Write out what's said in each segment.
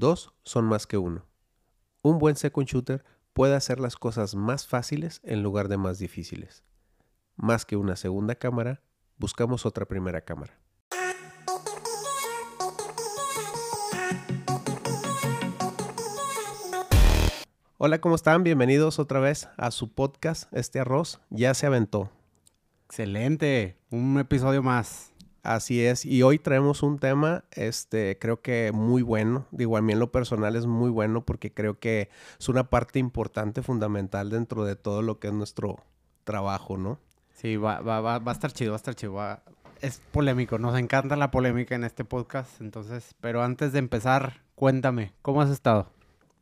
dos son más que uno. Un buen second shooter puede hacer las cosas más fáciles en lugar de más difíciles. Más que una segunda cámara, buscamos otra primera cámara. Hola, ¿cómo están? Bienvenidos otra vez a su podcast. Este arroz ya se aventó. Excelente, un episodio más. Así es, y hoy traemos un tema, este, creo que muy bueno. Digo, a mí en lo personal es muy bueno porque creo que es una parte importante, fundamental dentro de todo lo que es nuestro trabajo, ¿no? Sí, va, va, va, va a estar chido, va a estar chido. va- Es polémico, nos encanta la polémica en este podcast, entonces, pero antes de empezar, cuéntame, ¿cómo has estado?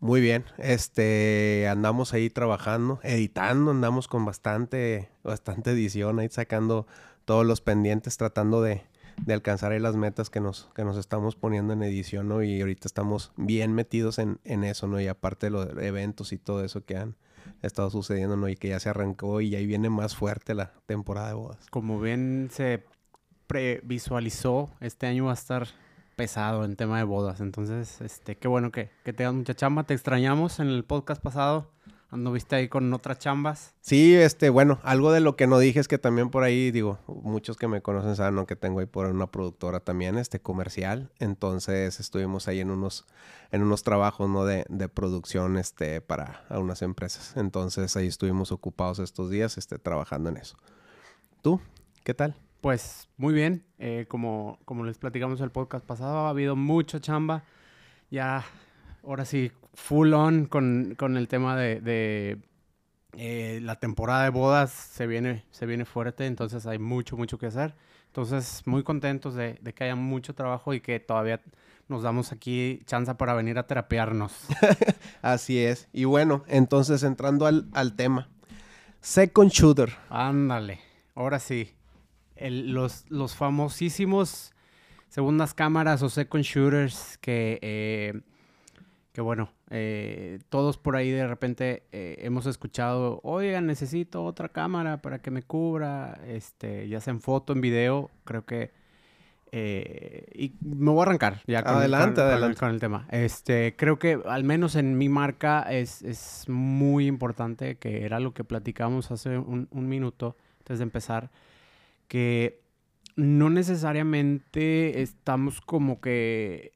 Muy bien, este, andamos ahí trabajando, editando, andamos con bastante, bastante edición, ahí sacando todos los pendientes, tratando de, de alcanzar las metas que nos, que nos estamos poniendo en edición, ¿no? Y ahorita estamos bien metidos en, en eso, ¿no? Y aparte de los eventos y todo eso que han estado sucediendo, ¿no? Y que ya se arrancó y ahí viene más fuerte la temporada de bodas. Como bien se previsualizó, este año va a estar pesado en tema de bodas, entonces, este, qué bueno que, que tengas mucha chamba, te extrañamos en el podcast pasado, anduviste ahí con otras chambas. Sí, este, bueno, algo de lo que no dije es que también por ahí, digo, muchos que me conocen saben que tengo ahí por una productora también, este, comercial. Entonces estuvimos ahí en unos, en unos trabajos, ¿no? De, de producción, este, para a unas empresas. Entonces ahí estuvimos ocupados estos días, este, trabajando en eso. ¿Tú? ¿Qué tal? Pues muy bien, eh, como, como les platicamos el podcast pasado, ha habido mucha chamba. Ya, ahora sí, full on con, con el tema de, de, eh, la temporada de bodas se viene, se viene fuerte, entonces hay mucho, mucho que hacer. Entonces, muy contentos de, de que haya mucho trabajo y que todavía nos damos aquí chance para venir a terapiarnos. Así es. Y bueno, entonces entrando al, al tema. Second Shooter. Ándale, ahora sí. El- los, los famosísimos segundas cámaras o second shooters que, eh, que bueno, eh, todos por ahí de repente eh, hemos escuchado, oiga, necesito otra cámara para que me cubra, este, ya sea en foto, en video, creo que... eh, y me voy a arrancar ya con, Adelante, con- con el- adelante. con el tema. Este, creo que al menos en mi marca es, es muy importante, que era lo que platicamos hace un, un minuto antes de empezar, que no necesariamente estamos como que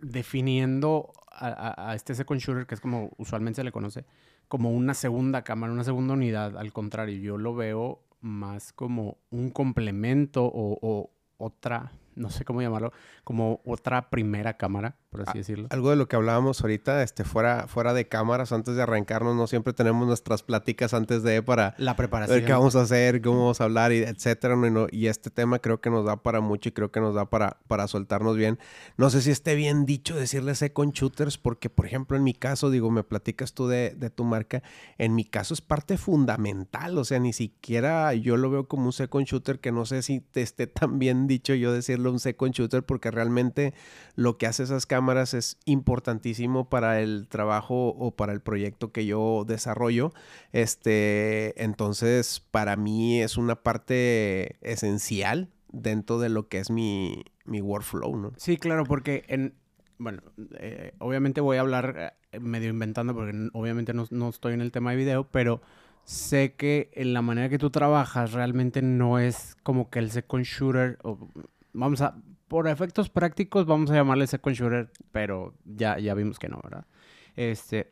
definiendo a, este second shooter, que es como usualmente se le conoce, como una segunda cámara, una segunda unidad. Al contrario, yo lo veo más como un complemento o otra, no sé cómo llamarlo, como otra primera cámara, por así decirlo. Algo de lo que hablábamos ahorita, este, fuera, fuera de cámaras, antes de arrancarnos, no siempre tenemos nuestras pláticas antes de para La ver preparación. qué vamos a hacer, cómo vamos a hablar, y etcétera. ¿no? Y, no- y este tema creo que nos da para mucho y creo que nos da para, para soltarnos bien. No sé si esté bien dicho decirle second shooters, porque, por ejemplo, en mi caso, digo, me platicas tú de, de tu marca, en mi caso es parte fundamental, o sea, ni siquiera yo lo veo como un second shooter, que no sé si te esté tan bien dicho yo decirlo un second shooter, porque realmente lo que hace esas cámaras es importantísimo para el trabajo o para el proyecto que yo desarrollo. Este, entonces, para mí es una parte esencial dentro de lo que es mi, mi workflow, ¿no? Sí, claro, porque en, bueno, eh, obviamente voy a hablar eh, medio inventando porque obviamente no, no estoy en el tema de video, pero sé que en la manera que tú trabajas realmente no es como que el second shooter, o, vamos a, por efectos prácticos vamos a llamarle second shooter, pero ya, ya vimos que no, ¿verdad? Este,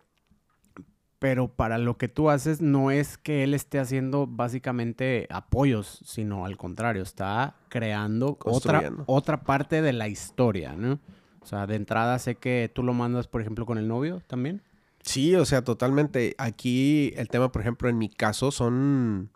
pero para lo que tú haces no es que él esté haciendo básicamente apoyos, sino al contrario, está creando otra, otra parte de la historia, ¿no? O sea, de entrada sé que tú lo mandas, por ejemplo, con el novio también. Sí, o sea, totalmente. Aquí el tema, por ejemplo, en mi caso son,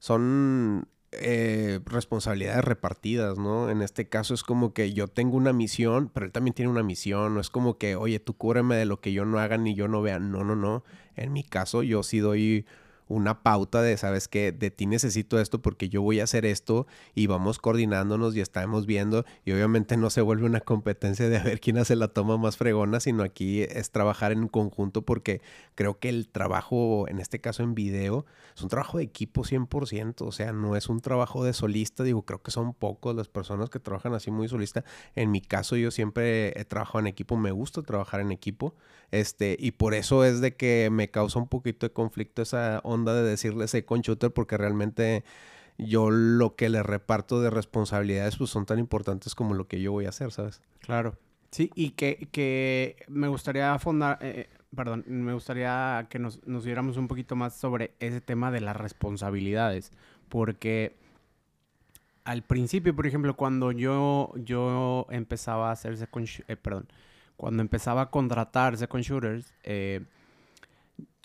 son eh, responsabilidades repartidas, ¿no? En este caso es como que yo tengo una misión, pero él también tiene una misión. No es como que, oye, tú cúbreme de lo que yo no haga ni yo no vea. No, no, no. En mi caso yo sí doy una pauta de, sabes que de ti necesito esto porque yo voy a hacer esto y vamos coordinándonos y estamos viendo. Y obviamente no se vuelve una competencia de a ver quién hace la toma más fregona, sino aquí es trabajar en conjunto porque creo que el trabajo, en este caso en video, es un trabajo de equipo 100%, o sea, no es un trabajo de solista, digo, creo que son pocos las personas que trabajan así muy solista. En mi caso yo siempre he trabajado en equipo, me gusta trabajar en equipo, este, y por eso es de que me causa un poquito de conflicto esa onda de decirle ese con shooter porque realmente yo lo que le reparto de responsabilidades pues son tan importantes como lo que yo voy a hacer, ¿sabes? Claro. Sí, y que, que me gustaría fundar, eh, eh, perdón, me gustaría que nos, nos diéramos un poquito más sobre ese tema de las responsabilidades, porque al principio, por ejemplo, cuando yo, yo empezaba a hacerse con eh, perdón, cuando empezaba a contratarse con shooters,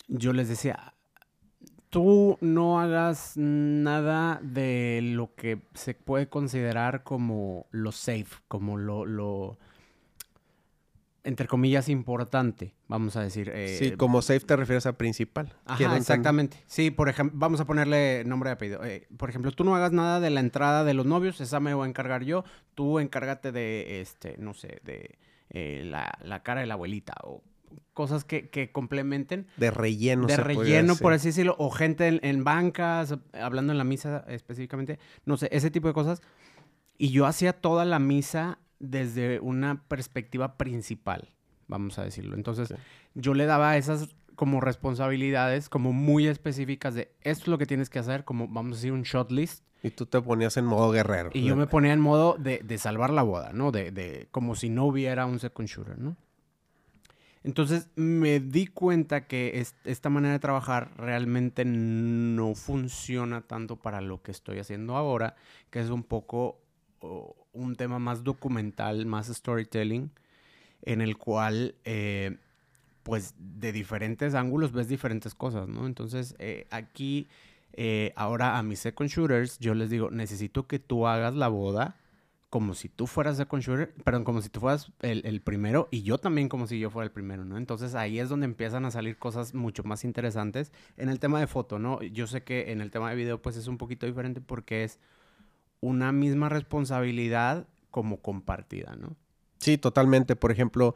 yo les decía, tú no hagas nada de lo que se puede considerar como lo safe, como lo, entre comillas, importante, vamos a decir. Eh, sí, como safe te refieres a principal. Ajá, exactamente. Sí, por ejemplo, vamos a ponerle nombre y apellido. Eh, por ejemplo, tú no hagas nada de la entrada de los novios, esa me voy a encargar yo. Tú encárgate de, este, no sé, de eh, la, la cara de la abuelita o cosas que, complementen. De relleno. De relleno, por así decirlo. O gente en, bancas, hablando en la misa específicamente. No sé, ese tipo de cosas. Y yo hacía toda la misa desde una perspectiva principal, vamos a decirlo. Entonces, yo le daba esas como responsabilidades como muy específicas de esto es lo que tienes que hacer, como vamos a decir un shot list. Y tú te ponías en modo guerrero. Y yo me ponía en modo de, de salvar la boda, ¿no? De, de, como si no hubiera un second shooter, ¿no? Entonces me di cuenta que esta manera de trabajar realmente no funciona tanto para lo que estoy haciendo ahora, que es un poco un tema más documental, más storytelling, en el cual eh, pues de diferentes ángulos ves diferentes cosas, ¿no? Entonces eh, aquí eh, ahora a mis second shooters yo les digo, necesito que tú hagas la boda como si tú fueras shooter, perdón, como si tú fueras el, primero y yo también como si yo fuera el primero, ¿no? Entonces ahí es donde empiezan a salir cosas mucho más interesantes en el tema de foto, ¿no? Yo sé que en el tema de video pues es un poquito diferente porque es una misma responsabilidad como compartida, ¿no? Sí, totalmente. Por ejemplo,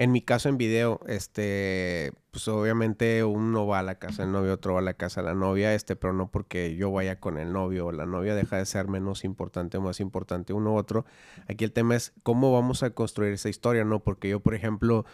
en mi caso en video, este, pues obviamente uno va a la casa del novio, otro va a la casa de la novia, este, pero no porque yo vaya con el novio o la novia deja de ser menos importante o más importante uno u otro. Aquí el tema es cómo vamos a construir esa historia, ¿no? Porque yo, por ejemplo,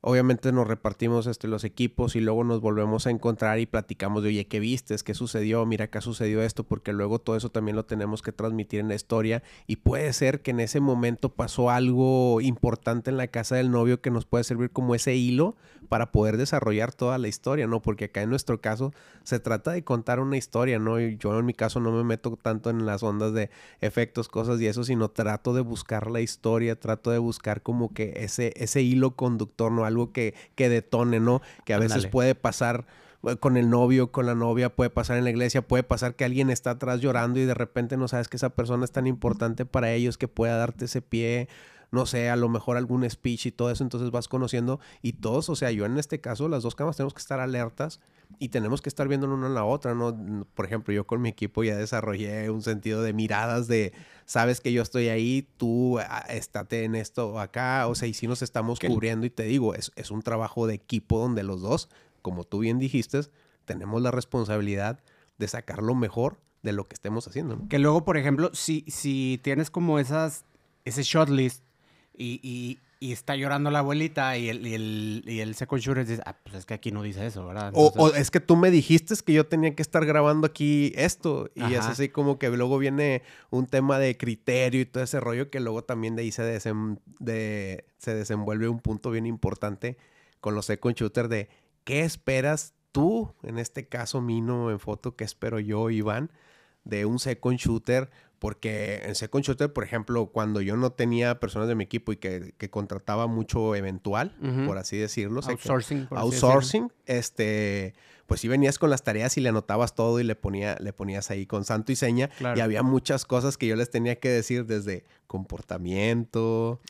obviamente nos repartimos este, los equipos y luego nos volvemos a encontrar y platicamos de, oye, ¿qué vistes? ¿Qué sucedió? Mira, ha sucedió esto, porque luego todo eso también lo tenemos que transmitir en la historia y puede ser que en ese momento pasó algo importante en la casa del novio que nos puede servir como ese hilo para poder desarrollar toda la historia, ¿no? Porque acá en nuestro caso se trata de contar una historia, ¿no? Y yo en mi caso no me meto tanto en las ondas de efectos, cosas y eso, sino trato de buscar la historia, trato de buscar como que ese, ese hilo conductor, ¿no? algo que, que detone, ¿no? Que a veces puede pasar eh, con el novio, con la novia, puede pasar en la iglesia, puede pasar que alguien está atrás llorando y de repente no sabes que esa persona es tan importante para ellos que pueda darte ese pie, no sé, a lo mejor algún speech y todo eso, entonces vas conociendo y todos, o sea, yo en este caso, las dos camas tenemos que estar alertas y tenemos que estar viendo una en la otra, ¿no? Por ejemplo, yo con mi equipo ya desarrollé un sentido de miradas de, sabes que yo estoy ahí, tú ah, estate en esto acá, o sea, y si nos estamos cubriendo y te digo, es, es un trabajo de equipo donde los dos, como tú bien dijiste, tenemos la responsabilidad de sacar lo mejor de lo que estemos haciendo. ¿no? Que luego, por ejemplo, si, si tienes como esas, ese shot list y, y, está llorando la abuelita y el, y el, y el second shooter dice, ah, pues es que aquí no dice eso, ¿verdad? o, es que tú me dijiste que yo tenía que estar grabando aquí esto. Y es así como que luego viene un tema de criterio y todo ese rollo que luego también de ahí se, de, se desenvuelve un punto bien importante con los second shooters de qué esperas tú, en este caso Mino en foto, qué espero yo, Iván, de un second shooter porque en Second Shooter, por ejemplo, cuando yo no tenía personas de mi equipo y que, contrataba mucho eventual, por así decirlo. Outsourcing. outsourcing. este, pues sí venías con las tareas y le anotabas todo y le, ponía, le ponías ahí con santo y seña. Y había muchas cosas que yo les tenía que decir desde comportamiento,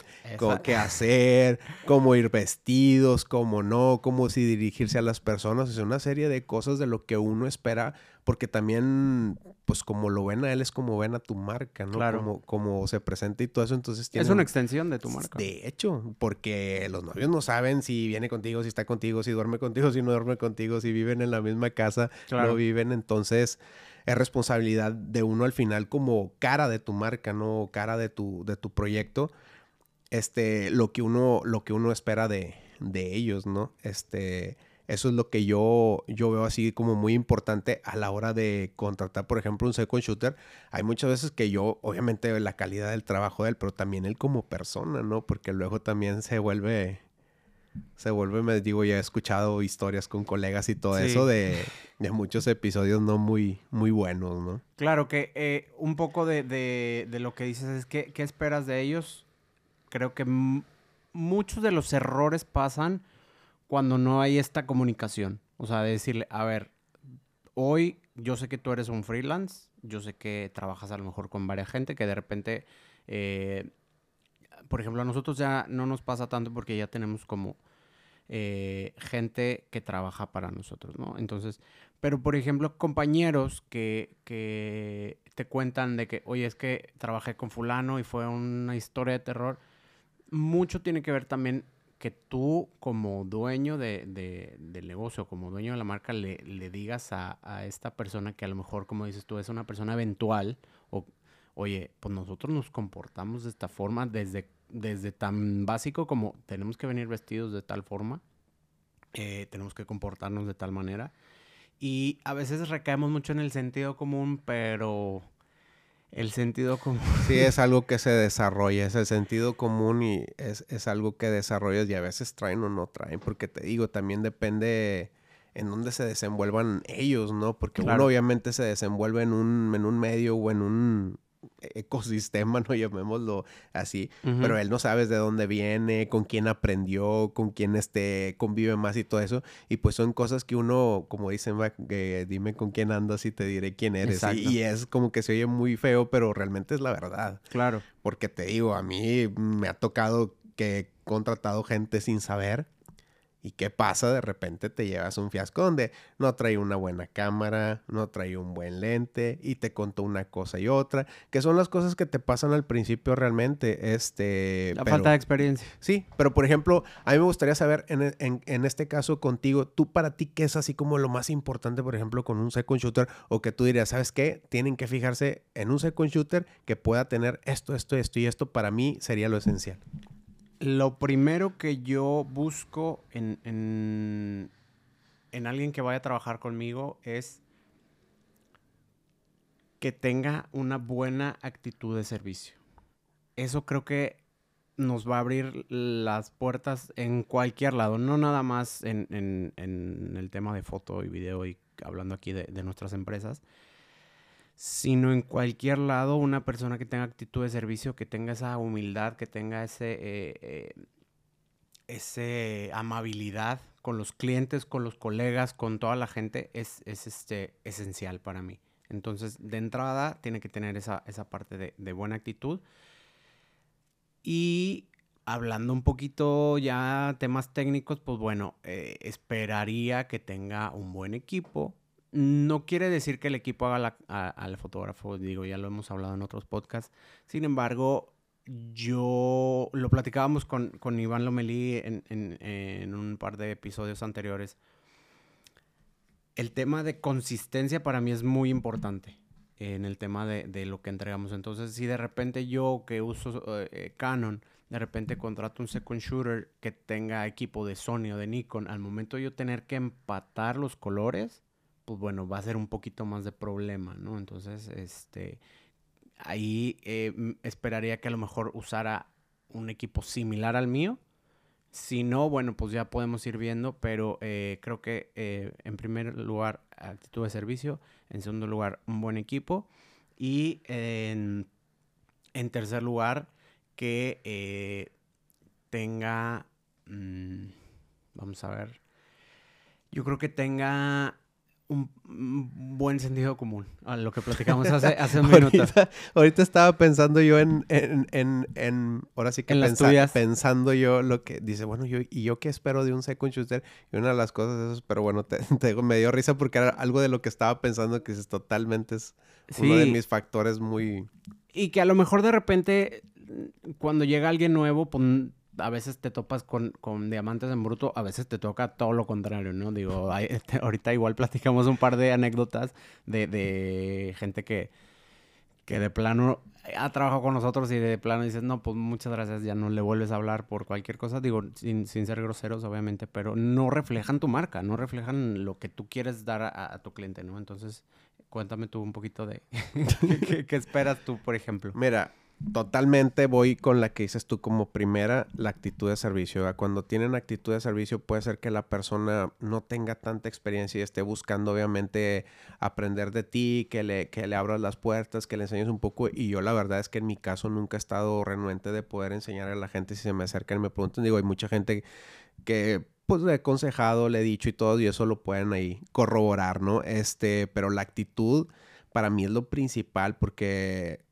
qué hacer, cómo ir vestidos, cómo no, cómo si dirigirse a las personas. Es una serie de cosas de lo que uno espera porque también, pues como lo ven a él, es como ven a tu marca, ¿no? Claro. Como, como se presenta y todo eso, entonces tiene... Es una extensión de tu marca. De hecho, porque los novios no saben si viene contigo, si está contigo, si duerme contigo, si no duerme contigo, si viven en la misma casa, no viven, entonces es responsabilidad de uno al final como cara de tu marca, ¿no? Cara de tu, de tu proyecto, este, lo que uno, lo que uno espera de, de ellos, ¿no? Este eso es lo que yo, yo veo así como muy importante a la hora de contratar, por ejemplo, un second shooter. Hay muchas veces que yo, obviamente, la calidad del trabajo de él, pero también él como persona, ¿no? Porque luego también se vuelve, se vuelve, me digo, ya he escuchado historias con colegas y todo eso de, de, muchos episodios no muy, muy buenos, ¿no? Claro que eh, un poco de, de, de, lo que dices es que, ¿qué esperas de ellos? Creo que muchos de los errores pasan cuando no hay esta comunicación. O sea, de decirle, a ver, hoy yo sé que tú eres un freelance, yo sé que trabajas a lo mejor con varias gente, que de repente, eh, por ejemplo, a nosotros ya no nos pasa tanto porque ya tenemos como eh, gente que trabaja para nosotros, ¿no? Entonces, pero por ejemplo, compañeros que, que te cuentan de que, oye, es que trabajé con fulano y fue una historia de terror, mucho tiene que ver también que tú como dueño de, del negocio, como dueño de la marca, le, le digas a, a, esta persona que a lo mejor, como dices tú, es una persona eventual, o, oye, pues nosotros nos comportamos de esta forma desde, desde tan básico como tenemos que venir vestidos de tal forma, eh, tenemos que comportarnos de tal manera. Y a veces recaemos mucho en el sentido común, pero el sentido común. Sí, es algo que se desarrolla, es el sentido común y es, es, algo que desarrollas y a veces traen o no traen, porque te digo, también depende en dónde se desenvuelvan ellos, ¿no? Porque uno obviamente se desenvuelve en un, en un medio o en un, ecosistema, no llamémoslo así, pero él no sabes de dónde viene, con quién aprendió, con quién este convive más y todo eso, y pues son cosas que uno, como dicen, que dime con quién andas y te diré quién eres, y, y, es como que se oye muy feo, pero realmente es la verdad. Claro. Porque te digo, a mí me ha tocado que he contratado gente sin saber ¿Y qué pasa? De repente te llevas un fiasco donde no trae una buena cámara, no trae un buen lente y te contó una cosa y otra, que son las cosas que te pasan al principio realmente. Este, La falta de experiencia. Sí, pero por ejemplo, a mí me gustaría saber en, en, este caso contigo, tú para ti, ¿qué es así como lo más importante, por ejemplo, con un second shooter? O que tú dirías, ¿sabes qué? Tienen que fijarse en un second shooter que pueda tener esto, esto, esto y esto. Para mí sería lo esencial. Lo primero que yo busco en, en, alguien que vaya a trabajar conmigo es que tenga una buena actitud de servicio. Eso creo que nos va a abrir las puertas en cualquier lado, no nada más en, el tema de foto y video y hablando aquí de nuestras empresas, sino en cualquier lado una persona que tenga actitud de servicio, que tenga esa humildad, que tenga ese, eh, eh, ese amabilidad con los clientes, con los colegas, con toda la gente, es, este, esencial para mí. Entonces, de entrada, tiene que tener esa, parte de, buena actitud. Y hablando un poquito ya temas técnicos, pues bueno, eh, esperaría que tenga un buen equipo, no quiere decir que el equipo haga al fotógrafo, digo, ya lo hemos hablado en otros podcasts. Sin embargo, yo lo platicábamos con, con Iván Lomelí en, un par de episodios anteriores. El tema de consistencia para mí es muy importante en el tema de, lo que entregamos. Entonces, si de repente yo que uso eh, Canon, de repente contrato un second shooter que tenga equipo de Sony o de Nikon, al momento de yo tener que empatar los colores, pues bueno, va a ser un poquito más de problema, ¿no? Entonces, este, ahí eh, esperaría que a lo mejor usara un equipo similar al mío. Si no, bueno, pues ya podemos ir viendo, pero eh, creo que eh, en primer lugar, actitud de servicio, en segundo lugar, un buen equipo y en, tercer lugar, que tenga, mm, vamos a ver, yo creo que tenga un, buen sentido común a lo que platicamos hace, hace un minuto. ahorita, estaba pensando yo en, en, en, ahora sí que en pensando yo lo que dice, bueno, yo, ¿y yo qué espero de un second shooter? Y una de las cosas es, pero bueno, te, me dio risa porque era algo de lo que estaba pensando que es totalmente es uno de mis factores muy... Y que a lo mejor de repente cuando llega alguien nuevo, pues a veces te topas con, diamantes en bruto, a veces te toca todo lo contrario, ¿no? Digo, este, ahorita igual platicamos un par de anécdotas de, gente que, que de plano ha trabajado con nosotros y de plano dices, no, pues muchas gracias, ya no le vuelves a hablar por cualquier cosa, digo, sin, ser groseros, obviamente, pero no reflejan tu marca, no reflejan lo que tú quieres dar a, tu cliente, ¿no? Entonces, cuéntame tú un poquito de qué esperas tú, por ejemplo. Mira, totalmente voy con la que dices tú como primera, la actitud de servicio. Cuando tienen actitud de servicio puede ser que la persona no tenga tanta experiencia y esté buscando obviamente aprender de ti, que le, que le abras las puertas, que le enseñes un poco. Y yo la verdad es que en mi caso nunca he estado renuente de poder enseñar a la gente si se me acercan y me preguntan. Digo, hay mucha gente que pues le he aconsejado, le he dicho y todo, y eso lo pueden ahí corroborar, ¿no? Este, pero la actitud para mí es lo principal porque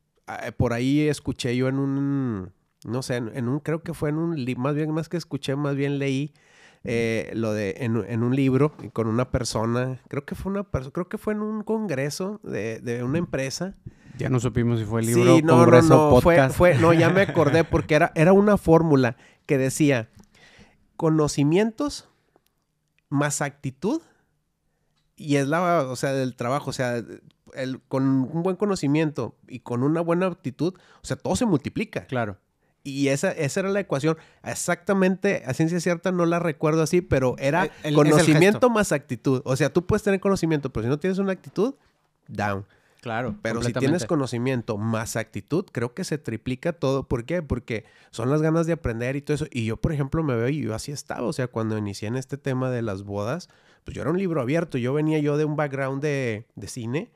por ahí escuché yo en un, no sé, en, un, creo que fue en un, más bien, más que escuché, más bien leí eh, lo de, en, un libro con una persona, creo que fue una persona, creo que fue en un congreso de, una empresa. Ya no supimos si fue el libro, sí, no, congreso, no, no, Fue, fue, no, ya me acordé porque era, era una fórmula que decía conocimientos más actitud y es la, o sea, del trabajo, o sea, el, con un buen conocimiento y con una buena actitud, o sea, todo se multiplica. Claro. Y esa, esa era la ecuación. Exactamente, a ciencia cierta no la recuerdo así, pero era conocimiento más actitud. O sea, tú puedes tener conocimiento, pero si no tienes una actitud, down. Claro. Pero si tienes conocimiento más actitud, creo que se triplica todo. ¿Por qué? Porque son las ganas de aprender y todo eso. Y yo, por ejemplo, me veo y yo así estaba. O sea, cuando inicié en este tema de las bodas, pues yo era un libro abierto. Yo venía yo de un background de, de cine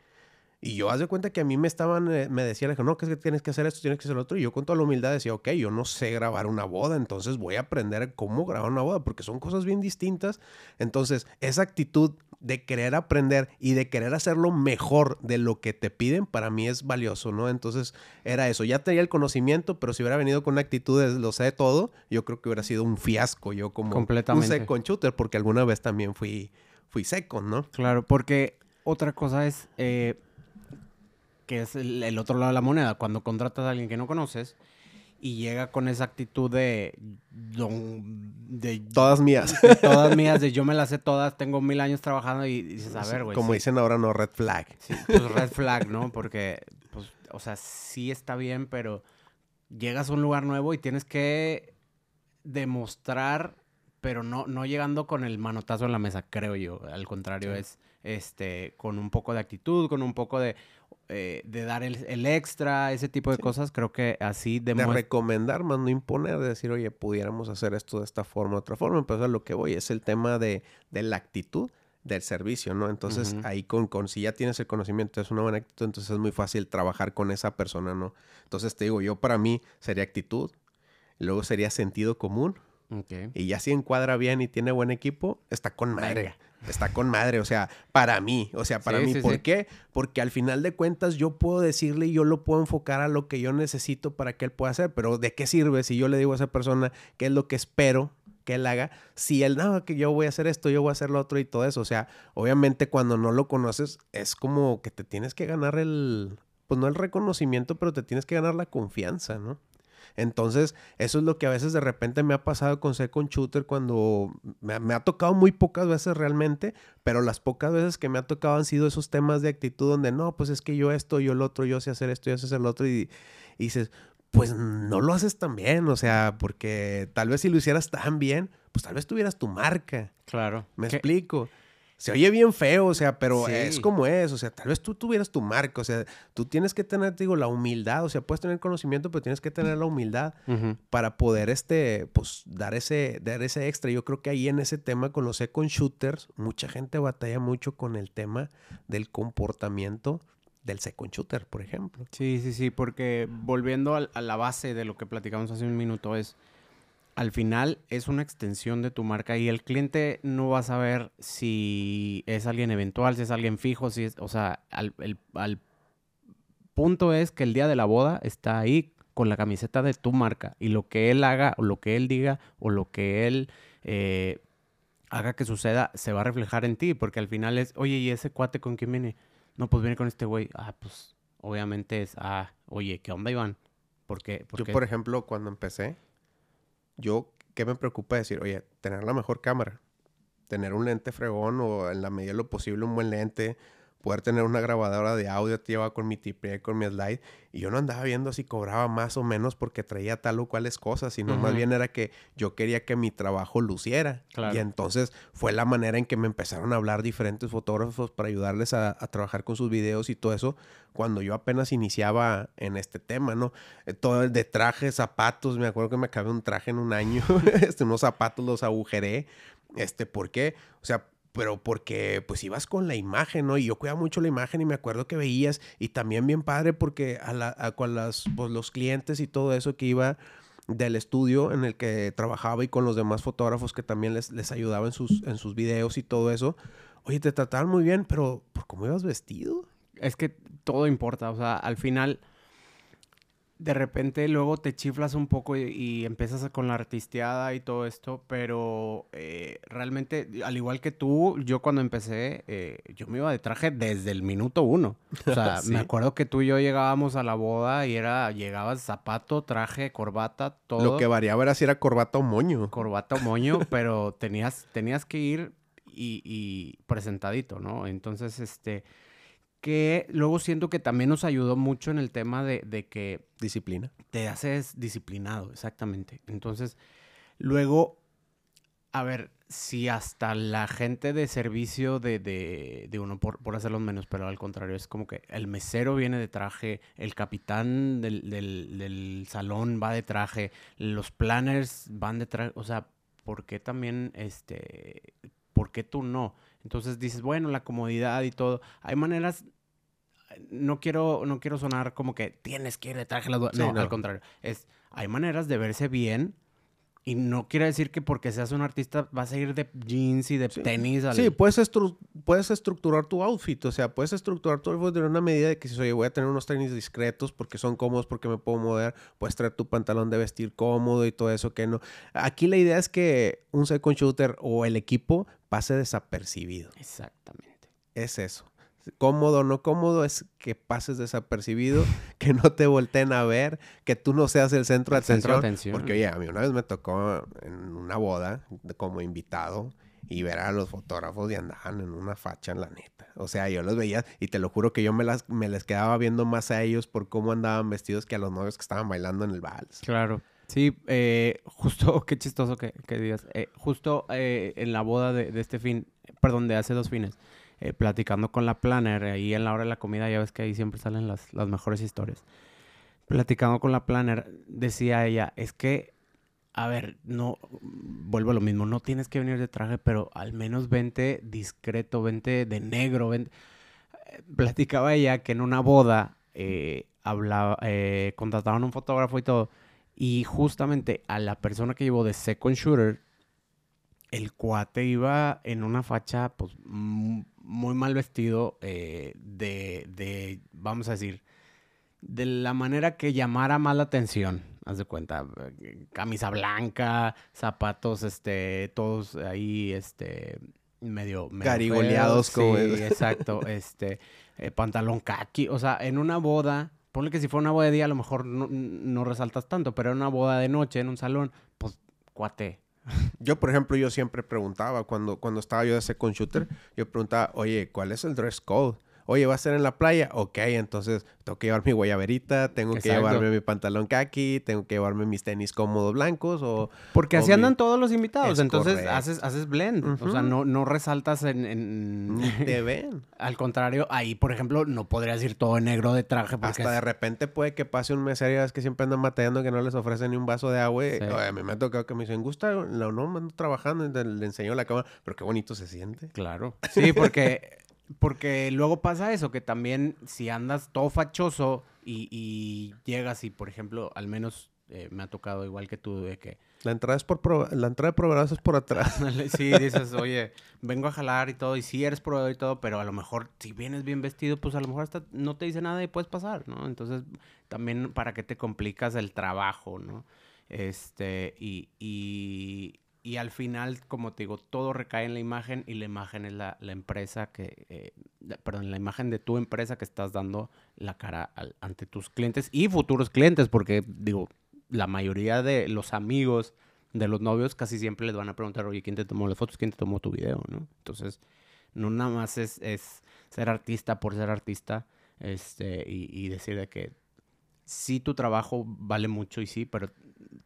y yo haz de cuenta que a mí me estaban, eh, me decían, no, que es que tienes que hacer esto, tienes que hacer lo otro. Y yo con toda la humildad decía, ok, yo no sé grabar una boda, entonces voy a aprender cómo grabar una boda, porque son cosas bien distintas. Entonces, esa actitud de querer aprender y de querer hacerlo mejor de lo que te piden, para mí es valioso, ¿no? Entonces, era eso. Ya tenía el conocimiento, pero si hubiera venido con una actitud de lo sé todo, yo creo que hubiera sido un fiasco yo como Completamente. un second shooter, porque alguna vez también fui, fui seco, ¿no? Claro, porque otra cosa es... Eh que es el, otro lado de la moneda. Cuando contratas a alguien que no conoces y llega con esa actitud de, de todas mías. todas mías, de yo me las sé todas, tengo mil años trabajando y dices, a ver, güey. Como dicen ahora, no, red flag. pues red flag, ¿no? Porque, pues, o sea, sí está bien, pero llegas a un lugar nuevo y tienes que demostrar, pero no, no llegando con el manotazo en la mesa, creo yo. Al contrario, es este, con un poco de actitud, con un poco de, eh, de dar el, extra, ese tipo de cosas, creo que así De recomendar, más no imponer, de decir, oye, pudiéramos hacer esto de esta forma, de otra forma, pero a lo que voy es el tema de, la actitud del servicio, ¿no? Entonces, ahí con, con, si ya tienes el conocimiento, es una buena actitud, entonces es muy fácil trabajar con esa persona, ¿no? Entonces, te digo, yo para mí sería actitud, luego sería sentido común, y ya si encuadra bien y tiene buen equipo, está con madre está con madre, o sea, para mí, o sea, para mí, ¿por qué? Porque al final de cuentas yo puedo decirle y yo lo puedo enfocar a lo que yo necesito para que él pueda hacer, pero ¿de qué sirve si yo le digo a esa persona qué es lo que espero que él haga? Si él, no, que yo voy a hacer esto, yo voy a hacer lo otro y todo eso, o sea, obviamente cuando no lo conoces es como que te tienes que ganar el, pues no el reconocimiento, pero te tienes que ganar la confianza, ¿no? Entonces, eso es lo que a veces de repente me ha pasado con Second Shooter cuando me, ha tocado muy pocas veces realmente, pero las pocas veces que me ha tocado han sido esos temas de actitud donde no, pues es que yo esto, yo lo otro, yo sé hacer esto, yo sé hacer lo otro y, y dices, pues no lo haces tan bien, o sea, porque tal vez si lo hicieras tan bien, pues tal vez tuvieras tu marca. Claro. Me explico se oye bien feo, o sea, pero es como es, o sea, tal vez tú tuvieras tu marca, o sea, tú tienes que tener, digo, la humildad, o sea, puedes tener conocimiento, pero tienes que tener la humildad para poder, este, pues, dar ese, dar ese extra. Yo creo que ahí en ese tema con los second shooters, mucha gente batalla mucho con el tema del comportamiento del second shooter, por ejemplo. Sí, sí, sí, porque volviendo a, la base de lo que platicamos hace un minuto es al final es una extensión de tu marca y el cliente no va a saber si es alguien eventual, si es alguien fijo, si es, o sea, al, punto es que el día de la boda está ahí con la camiseta de tu marca y lo que él haga o lo que él diga o lo que él eh, haga que suceda se va a reflejar en ti porque al final es, oye, ¿y ese cuate con quién viene? No, pues viene con este güey. Ah, pues obviamente es, ah, oye, ¿qué onda, Iván? Porque, Yo, por ejemplo, cuando empecé, yo, ¿qué me preocupa decir? Oye, tener la mejor cámara, tener un lente fregón o en la medida de lo posible un buen lente, poder tener una grabadora de audio, te llevaba con mi tipe, con mi slide, y yo no andaba viendo si cobraba más o menos porque traía tal o cuales cosas, sino más bien era que yo quería que mi trabajo luciera. Y entonces fue la manera en que me empezaron a hablar diferentes fotógrafos para ayudarles a, trabajar con sus videos y todo eso, cuando yo apenas iniciaba en este tema, ¿no? Eh, todo el de trajes, zapatos, me acuerdo que me acabé un traje en un año, este, unos zapatos los agujeré, este, ¿por qué? O sea, pero porque pues ibas con la imagen, ¿no? Y yo cuidaba mucho la imagen y me acuerdo que veías y también bien padre porque a, la, con las, pues, los clientes y todo eso que iba del estudio en el que trabajaba y con los demás fotógrafos que también les, les ayudaba en sus, en sus videos y todo eso. Oye, te trataban muy bien, pero ¿por cómo ibas vestido? Es que todo importa, o sea, al final de repente luego te chiflas un poco y, empiezas con la artisteada y todo esto, pero eh, realmente, al igual que tú, yo cuando empecé, eh, yo me iba de traje desde el minuto uno. O sea, me acuerdo que tú y yo llegábamos a la boda y era, llegabas zapato, traje, corbata, todo. Lo que variaba era si era corbata o moño. Corbata o moño, pero tenías, tenías que ir y, y presentadito, ¿no? Entonces, este que luego siento que también nos ayudó mucho en el tema de, que... Disciplina. Te haces disciplinado, exactamente. Entonces, luego, a ver, si hasta la gente de servicio de, de, uno, por, por, hacerlo menos, pero al contrario, es como que el mesero viene de traje, el capitán del, del salón va de traje, los planners van de traje, o sea, ¿por qué también, este, por qué tú no? Entonces dices, bueno, la comodidad y todo. Hay maneras, no quiero, no quiero sonar como que tienes que ir de traje la no, no, al contrario. Es, hay maneras de verse bien. Y no quiere decir que porque seas un artista vas a ir de jeans y de tenis. Sí, puedes, puedes estructurar tu outfit. O sea, puedes estructurar tu outfit de una medida de que si, oye, voy a tener unos tenis discretos porque son cómodos, porque me puedo mover. Puedes traer tu pantalón de vestir cómodo y todo eso que no. Aquí la idea es que un second shooter o el equipo pase desapercibido. Exactamente. Es eso. Cómodo o no cómodo es que pases desapercibido, que no te volteen a ver, que tú no seas el centro, de, atención, Porque oye, a mí una vez me tocó en una boda como invitado y ver a los fotógrafos y andaban en una facha en la neta. O sea, yo los veía y te lo juro que yo me, las, me les quedaba viendo más a ellos por cómo andaban vestidos que a los novios que estaban bailando en el vals. Claro. Sí, eh, justo, qué chistoso que, que digas. Eh, justo eh, en la boda de, de, este fin, perdón, de hace dos fines, platicando con la planner, ahí en la hora de la comida, ya ves que ahí siempre salen las, las mejores historias. Platicando con la planner, decía ella, es que, a ver, no, vuelvo a lo mismo, no tienes que venir de traje, pero al menos vente discreto, vente de negro, vente... Platicaba ella que en una boda hablaba, contrataban un fotógrafo y todo y justamente a la persona que llevó de second shooter, el cuate iba en una facha, pues, muy mal vestido, eh, de, de, vamos a decir, de la manera que llamara más la atención. Haz de cuenta, camisa blanca, zapatos, este, todos ahí, este, medio... medio Carigoleados como sí, exacto, este, eh, pantalón kaki, o sea, en una boda Ponle que si fue una boda de día, a lo mejor no, resaltas tanto, pero en una boda de noche en un salón, pues cuate. Yo, por ejemplo, yo siempre preguntaba, cuando, cuando estaba yo de second shooter, yo preguntaba, oye, ¿cuál es el dress code? Oye, ¿va a ser en la playa? Ok, entonces tengo que llevar mi guayaberita, tengo que llevarme mi pantalón kaki, tengo que llevarme mis tenis cómodos blancos o... Porque así andan todos los invitados, entonces haces, haces blend, o sea, no, no resaltas en... en... Te ven. Al contrario, ahí, por ejemplo, no podrías ir todo negro de traje porque... Hasta de repente puede que pase un mesero es que siempre andan batallando que no les ofrecen ni un vaso de agua. a mí me ha tocado que me dicen, gusta, no, no, ando trabajando, le enseño la cámara, pero qué bonito se siente. Claro. Sí, porque porque luego pasa eso, que también si andas todo fachoso y, llegas y, por ejemplo, al menos eh, me ha tocado igual que tú de que... La entrada, es por la entrada de proveedores es por atrás. sí, dices, oye, vengo a jalar y todo, y sí eres proveedor y todo, pero a lo mejor si vienes bien vestido, pues a lo mejor hasta no te dice nada y puedes pasar, ¿no? Entonces, también para qué te complicas el trabajo, ¿no? Este, y, y, y al final, como te digo, todo recae en la imagen y la imagen es la, empresa que, eh, perdón, la imagen de tu empresa que estás dando la cara ante tus clientes y futuros clientes, porque digo, la mayoría de los amigos de los novios casi siempre les van a preguntar, oye, ¿quién te tomó las fotos? ¿Quién te tomó tu video? ¿no? Entonces, no nada más es, es ser artista por ser artista este, y, y decir de que sí tu trabajo vale mucho y sí, pero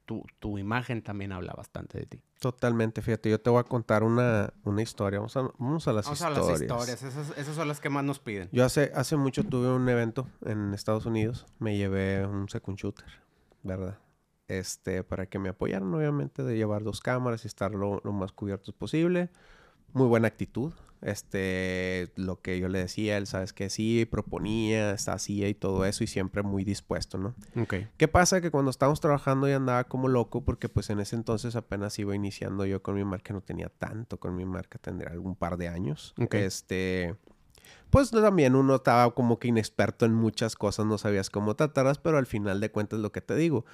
tu, tu, imagen también habla bastante de ti. Totalmente, fíjate, yo te voy a contar una, una historia. Vamos a, vamos a las vamos historias. A las historias, esas, esas, son las que más nos piden. Yo hace, hace mucho tuve un evento en Estados Unidos, me llevé un second shooter, ¿verdad? Este, para que me apoyaran, obviamente, de llevar dos cámaras y estar lo, lo más cubiertos posible. Muy buena actitud, este, lo que yo le decía, él sabes que sí, proponía, hacía y todo eso y siempre muy dispuesto, ¿no? Ok. ¿Qué pasa? Que cuando estábamos trabajando ya andaba como loco porque pues en ese entonces apenas iba iniciando yo con mi marca, no tenía tanto con mi marca, tendría algún par de años. Ok. Este, pues también uno estaba como que inexperto en muchas cosas, no sabías cómo tratarlas, pero al final de cuentas lo que te digo,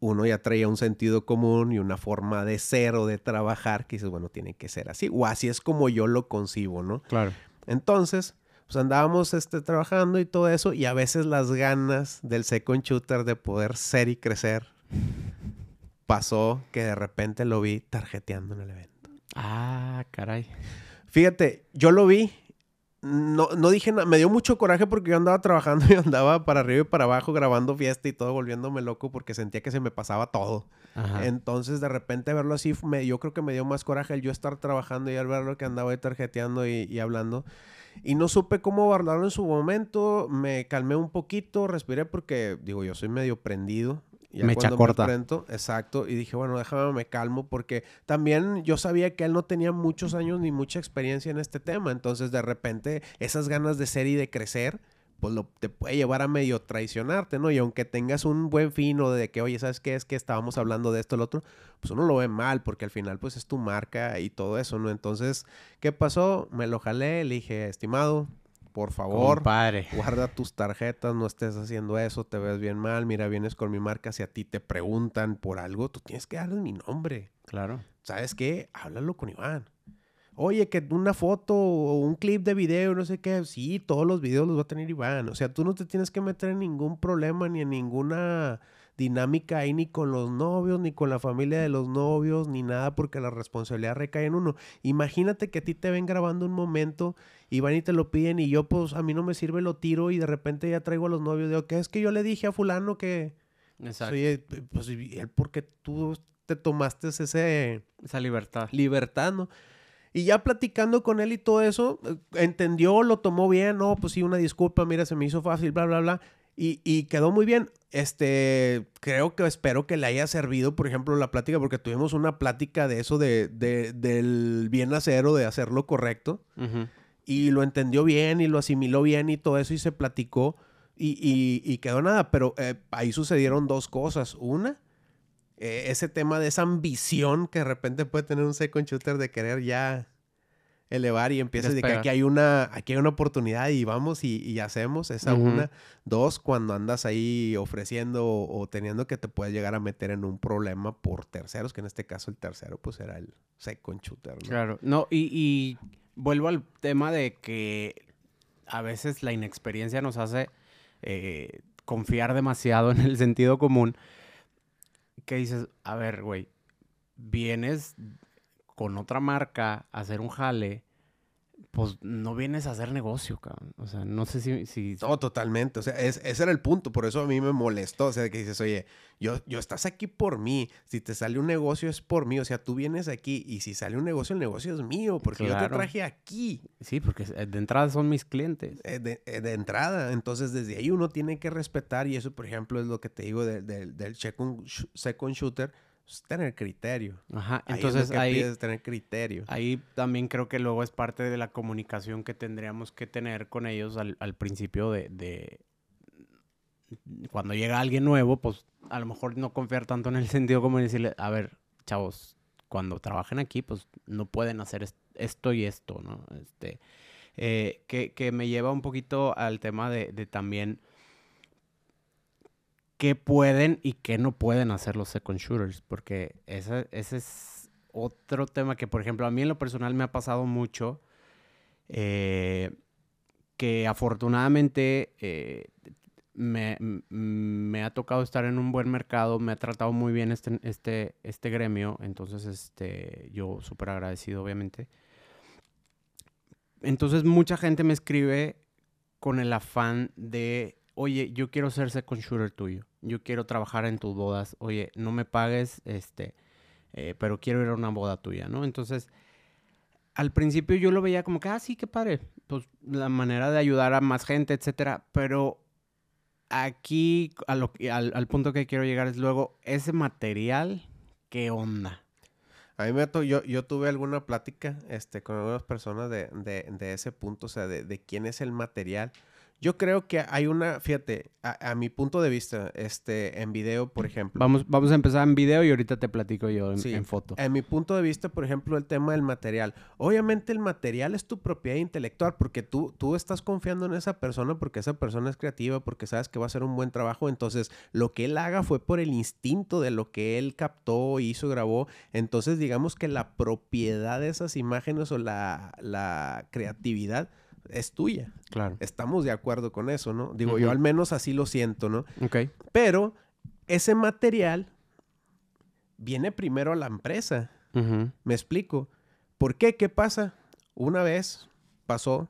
uno ya traía un sentido común y una forma de ser o de trabajar que dices, bueno, tiene que ser así. O así es como yo lo concibo, ¿no? Claro. Entonces, pues andábamos este, trabajando y todo eso y a veces las ganas del second shooter de poder ser y crecer pasó que de repente lo vi tarjeteando en el evento. Ah, caray. Fíjate, yo lo vi no, no dije nada, me dio mucho coraje porque yo andaba trabajando y andaba para arriba y para abajo grabando fiesta y todo, volviéndome loco porque sentía que se me pasaba todo. Ajá. Entonces, de repente verlo así, me, yo creo que me dio más coraje el yo estar trabajando y al verlo que andaba ahí tarjeteando y, y hablando. Y no supe cómo guardarlo en su momento, me calmé un poquito, respiré porque, digo, yo soy medio prendido. Ya me echa corta. Me prento, exacto. Y dije, bueno, déjame, me calmo, porque también yo sabía que él no tenía muchos años ni mucha experiencia en este tema. Entonces, de repente, esas ganas de ser y de crecer, pues lo, te puede llevar a medio traicionarte, ¿no? Y aunque tengas un buen fin o de que, oye, ¿sabes qué? Es que estábamos hablando de esto, el otro, pues uno lo ve mal, porque al final, pues es tu marca y todo eso, ¿no? Entonces, ¿qué pasó? Me lo jalé, le dije, estimado, por favor, Compadre. guarda tus tarjetas, no estés haciendo eso, te ves bien mal, mira, vienes con mi marca, si a ti te preguntan por algo, tú tienes que darles mi nombre. Claro. ¿Sabes qué? Háblalo con Iván. Oye, que una foto o un clip de video, no sé qué, sí, todos los videos los va a tener Iván. O sea, tú no te tienes que meter en ningún problema ni en ninguna dinámica ahí ni con los novios, ni con la familia de los novios, ni nada, porque la responsabilidad recae en uno. Imagínate que a ti te ven grabando un momento y van y te lo piden y yo pues a mí no me sirve, lo tiro y de repente ya traigo a los novios. Digo, ¿qué es que yo le dije a fulano que... Exacto. Oye, pues él porque tú te tomaste ese... Esa libertad. Libertad, ¿no? Y ya platicando con él y todo eso, entendió, lo tomó bien, no, pues sí, una disculpa, mira, se me hizo fácil, bla, bla, bla. Y, y, quedó muy bien. Este, creo que espero que le haya servido, por ejemplo, la plática, porque tuvimos una plática de eso, de, de del bien hacer o de hacerlo correcto. Uh -huh. Y lo entendió bien y lo asimiló bien y todo eso y se platicó y, y, y quedó nada. Pero eh, ahí sucedieron dos cosas. Una, eh, ese tema de esa ambición que de repente puede tener un second shooter de querer ya elevar y empieza de que aquí hay una aquí hay una oportunidad y vamos y, y hacemos esa Uh -huh. una dos cuando andas ahí ofreciendo o, o, teniendo que te puedes llegar a meter en un problema por terceros que en este caso el tercero pues era el second shooter ¿no? claro no y, y vuelvo al tema de que a veces la inexperiencia nos hace eh, confiar demasiado en el sentido común que dices a ver güey vienes con otra marca a hacer un jale, pues no vienes a hacer negocio, cabrón. O sea, no sé si... si... No, totalmente. O sea, es, ese era el punto. Por eso a mí me molestó. O sea, que dices, oye, yo, yo estás aquí por mí. Si te sale un negocio es por mí. O sea, tú vienes aquí y si sale un negocio, el negocio es mío. Porque claro. yo te traje aquí. Sí, porque de entrada son mis clientes. Eh, de, eh, de, entrada. Entonces, desde ahí uno tiene que respetar. Y eso, por ejemplo, es lo que te digo de, de, del second, second shooter pues, tener criterio. Ajá, entonces ahí, ahí tener criterio. Ahí también creo que luego es parte de la comunicación que tendríamos que tener con ellos al, al principio de, de, cuando llega alguien nuevo, pues a lo mejor no confiar tanto en el sentido como decirle, a ver, chavos, cuando trabajen aquí, pues no pueden hacer esto y esto, ¿no? Este, eh, que, me lleva un poquito al tema de, también qué pueden y qué no pueden hacer los second shooters, porque ese, ese es otro tema que, por ejemplo, a mí en lo personal me ha pasado mucho, eh, que afortunadamente eh, me, ha tocado estar en un buen mercado, me ha tratado muy bien este, este, este gremio, entonces este, yo súper agradecido obviamente. Entonces mucha gente me escribe con el afán de, oye, yo quiero ser second shooter tuyo, yo quiero trabajar en tus bodas, oye, no me pagues, este, eh, pero quiero ir a una boda tuya, ¿no? Entonces, al principio yo lo veía como que, ah, sí, qué padre, pues la manera de ayudar a más gente, etcétera, pero aquí al, al punto que quiero llegar es luego, ese material, ¿qué onda? A mí me yo, yo tuve alguna plática este, con algunas personas de, de, de ese punto, o sea, de, de, quién es el material. Yo creo que hay una, fíjate, a, mi punto de vista, este, en video, por ejemplo. Vamos, vamos a empezar en video y ahorita te platico yo en, en, foto. En mi punto de vista, por ejemplo, el tema del material. Obviamente el material es tu propiedad intelectual porque tú, tú estás confiando en esa persona porque esa persona es creativa, porque sabes que va a hacer un buen trabajo. Entonces, lo que él haga fue por el instinto de lo que él captó, hizo, grabó. Entonces, digamos que la propiedad de esas imágenes o la, la creatividad es tuya. Claro. Estamos de acuerdo con eso, ¿no? Digo, yo al menos así lo siento, ¿no? Ok. Pero ese material viene primero a la empresa. Me explico. ¿Por qué? ¿Qué pasa? Una vez pasó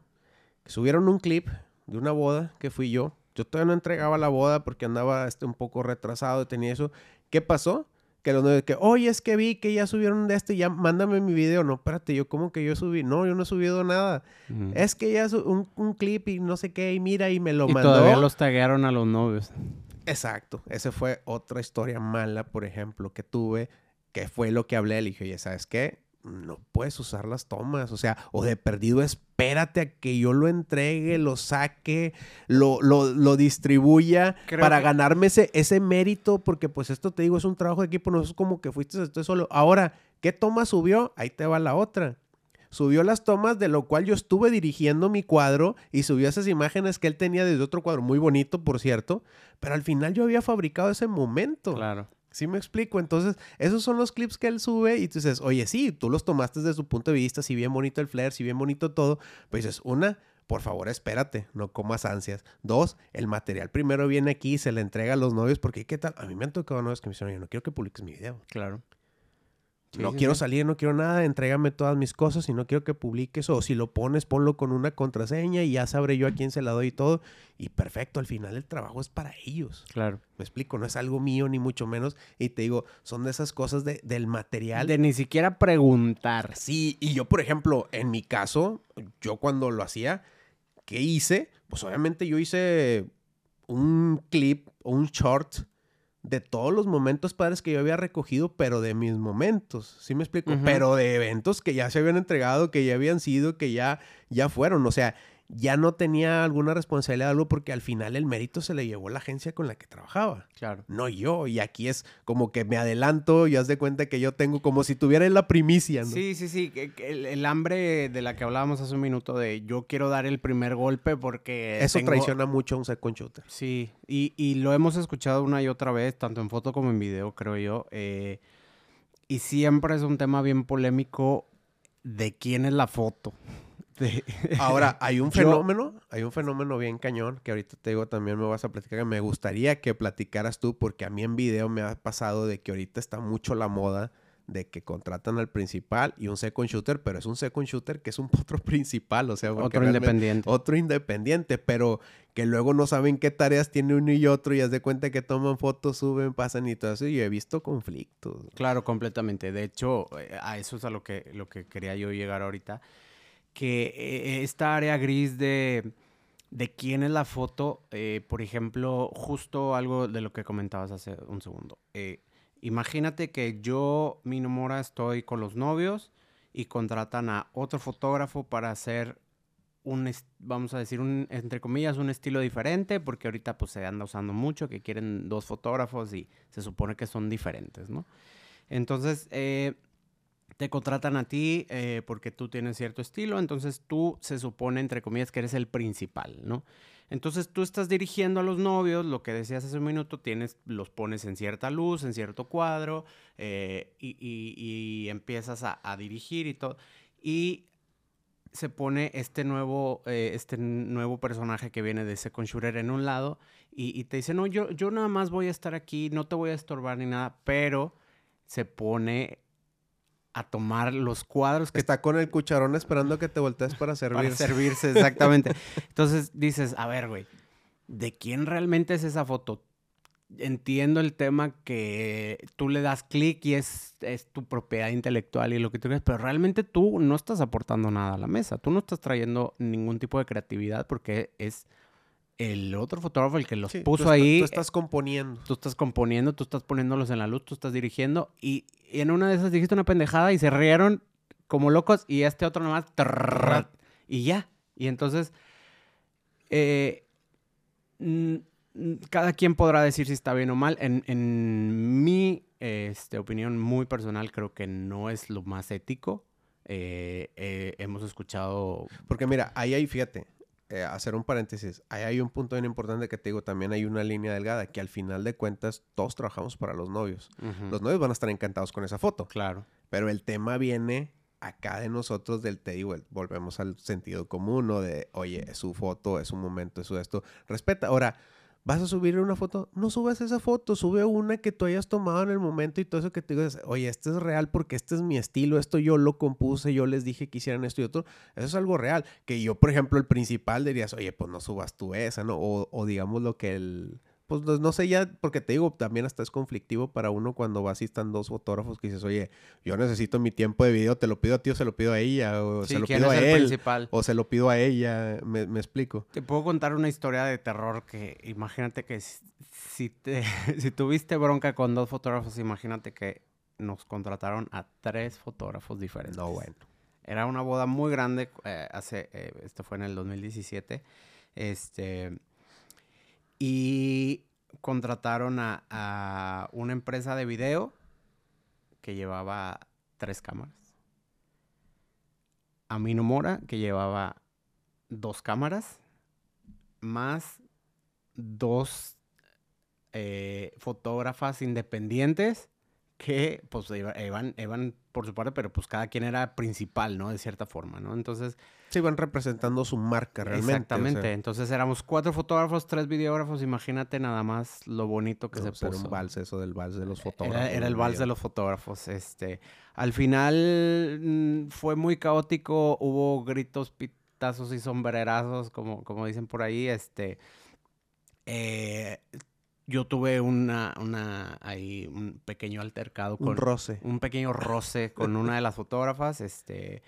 que subieron un clip de una boda que fui yo. Yo todavía no entregaba la boda porque andaba este, un poco retrasado, tenía eso. ¿Qué pasó? Que los que, oye, es que vi que ya subieron de este, ya mándame mi video. No, espérate, yo como que yo subí. No, yo no he subido nada. Es que ya un, un, clip y no sé qué, y mira, y me lo y mandó. todavía los taguearon a los novios. Exacto. Esa fue otra historia mala, por ejemplo, que tuve, que fue lo que hablé. Le dije, oye, ¿sabes qué? No puedes usar las tomas, o sea, o de perdido espérate a que yo lo entregue, lo saque, lo, lo, distribuya para ganarme ese, ese mérito, porque pues esto te digo, es un trabajo de equipo, no es como que fuiste estoy solo. Ahora, ¿qué toma subió? Ahí te va la otra. Subió las tomas de lo cual yo estuve dirigiendo mi cuadro y subió esas imágenes que él tenía desde otro cuadro, muy bonito, por cierto, pero al final yo había fabricado ese momento. Claro. ¿Sí me explico? Entonces, esos son los clips que él sube y tú dices, oye, sí, tú los tomaste desde su punto de vista, si bien bonito el flare, si bien bonito todo, pues dices, una, por favor, espérate, no comas ansias. Dos, el material primero viene aquí, se le entrega a los novios, porque ¿qué tal? A mí me han tocado novios que me dicen, yo no quiero que publiques mi video. Claro no quiero salir, no quiero nada, entrégame todas mis cosas y no quiero que publiques o si lo pones, ponlo con una contraseña y ya sabré yo a quién se la doy y todo. Y perfecto, al final el trabajo es para ellos. Claro. Me explico, no es algo mío ni mucho menos. Y te digo, son de esas cosas de, del material. De ni siquiera preguntar. Sí, y yo, por ejemplo, en mi caso, yo cuando lo hacía, ¿qué hice? Pues obviamente yo hice un clip o un short de todos los momentos padres que yo había recogido, pero de mis momentos, ¿sí me explico? Pero de eventos que ya se habían entregado, que ya habían sido, que ya, ya fueron, o sea, ya no tenía alguna responsabilidad de algo porque al final el mérito se le llevó la agencia con la que trabajaba. Claro. No yo. Y aquí es como que me adelanto y haz de cuenta que yo tengo como si tuviera la primicia, ¿no? Sí, sí, sí. El, hambre de la que hablábamos hace un minuto de yo quiero dar el primer golpe porque. Eso traiciona mucho a un second shooter. Sí. Y, y, lo hemos escuchado una y otra vez, tanto en foto como en video, creo yo. Eh, y siempre es un tema bien polémico de quién es la foto. Ahora, hay un fenómeno, hay un fenómeno bien cañón que ahorita te digo también me vas a platicar que me gustaría que platicaras tú porque a mí en video me ha pasado de que ahorita está mucho la moda de que contratan al principal y un second shooter, pero es un second shooter que es un otro principal, o sea, otro independiente. Otro independiente, pero que luego no saben qué tareas tiene uno y otro y haz de cuenta que toman fotos, suben, pasan y todo eso y he visto conflictos. Claro, completamente. De hecho, eh, a eso es a lo que, lo que quería yo llegar ahorita que eh, esta área gris de, de quién es la foto, eh, por ejemplo, justo algo de lo que comentabas hace un segundo. Eh, imagínate que yo, mi Mora, estoy con los novios y contratan a otro fotógrafo para hacer un, vamos a decir, un, entre comillas, un estilo diferente, porque ahorita pues se anda usando mucho, que quieren dos fotógrafos y se supone que son diferentes, ¿no? Entonces, eh, te contratan a ti eh, porque tú tienes cierto estilo, entonces tú se supone, entre comillas, que eres el principal, ¿no? Entonces tú estás dirigiendo a los novios, lo que decías hace un minuto, tienes, los pones en cierta luz, en cierto cuadro, eh, y, empiezas a, dirigir y todo. Y se pone este nuevo, eh, este nuevo personaje que viene de Second Shooter en un lado y, te dice, no, yo, yo nada más voy a estar aquí, no te voy a estorbar ni nada, pero se pone a tomar los cuadros que está con el cucharón esperando que te voltees para servirse. Para servirse, exactamente. Entonces dices, a ver, güey, ¿de quién realmente es esa foto? Entiendo el tema que tú le das clic y es, es tu propiedad intelectual y lo que tú quieras, pero realmente tú no estás aportando nada a la mesa. Tú no estás trayendo ningún tipo de creatividad porque es el otro fotógrafo, el que los puso ahí. Tú estás componiendo. Tú estás componiendo, tú estás poniéndolos en la luz, tú estás dirigiendo. Y, en una de esas dijiste una pendejada y se rieron como locos. Y este otro nomás. y ya. Y entonces. Eh, cada quien podrá decir si está bien o mal. En, mi este, opinión muy personal, creo que no es lo más ético. Eh, eh, hemos escuchado. Porque mira, ahí hay, fíjate, eh, hacer un paréntesis, ahí hay un punto bien importante que te digo, también hay una línea delgada, que al final de cuentas todos trabajamos para los novios. Los novios van a estar encantados con esa foto. Claro. Pero el tema viene acá de nosotros del, te digo, volvemos al sentido común, ¿no? De, oye, es su foto, es su momento, es su esto. Respeta. Ahora, ¿Vas a subir una foto? No subas esa foto, sube una que tú hayas tomado en el momento y todo eso que te digas, oye, este es real porque este es mi estilo, esto yo lo compuse, yo les dije que hicieran esto y otro. Eso es algo real. Que yo, por ejemplo, el principal dirías, oye, pues no subas tú esa, ¿no? O, o digamos lo que el pues no sé ya, porque te digo, también hasta es conflictivo para uno cuando vas y están dos fotógrafos que dices, oye, yo necesito mi tiempo de video, te lo pido a ti o se lo pido a ella, o se lo pido a él, o se lo pido a ella, me, explico. Te puedo contar una historia de terror que imagínate que si, te, si tuviste bronca con dos fotógrafos, imagínate que nos contrataron a tres fotógrafos diferentes. No, bueno. Era una boda muy grande, eh, hace, eh, esto fue en el 2017, este y contrataron a, una empresa de video que llevaba tres cámaras. A Mino Mora, que llevaba dos cámaras, más dos eh, fotógrafas independientes que pues iban, iban por su parte, pero pues cada quien era principal, ¿no? De cierta forma, ¿no? Entonces... Se iban representando su marca realmente. Exactamente. Entonces éramos cuatro fotógrafos, tres videógrafos. Imagínate nada más lo bonito que se puso. Era un vals eso del vals de los fotógrafos. Era, el vals de los fotógrafos. Este, al final mm, fue muy caótico. Hubo gritos, pitazos y sombrerazos, como, como dicen por ahí. Este... Eh, yo tuve una, una, ahí, un pequeño altercado con... Un roce. Un pequeño roce con una de las fotógrafas, este,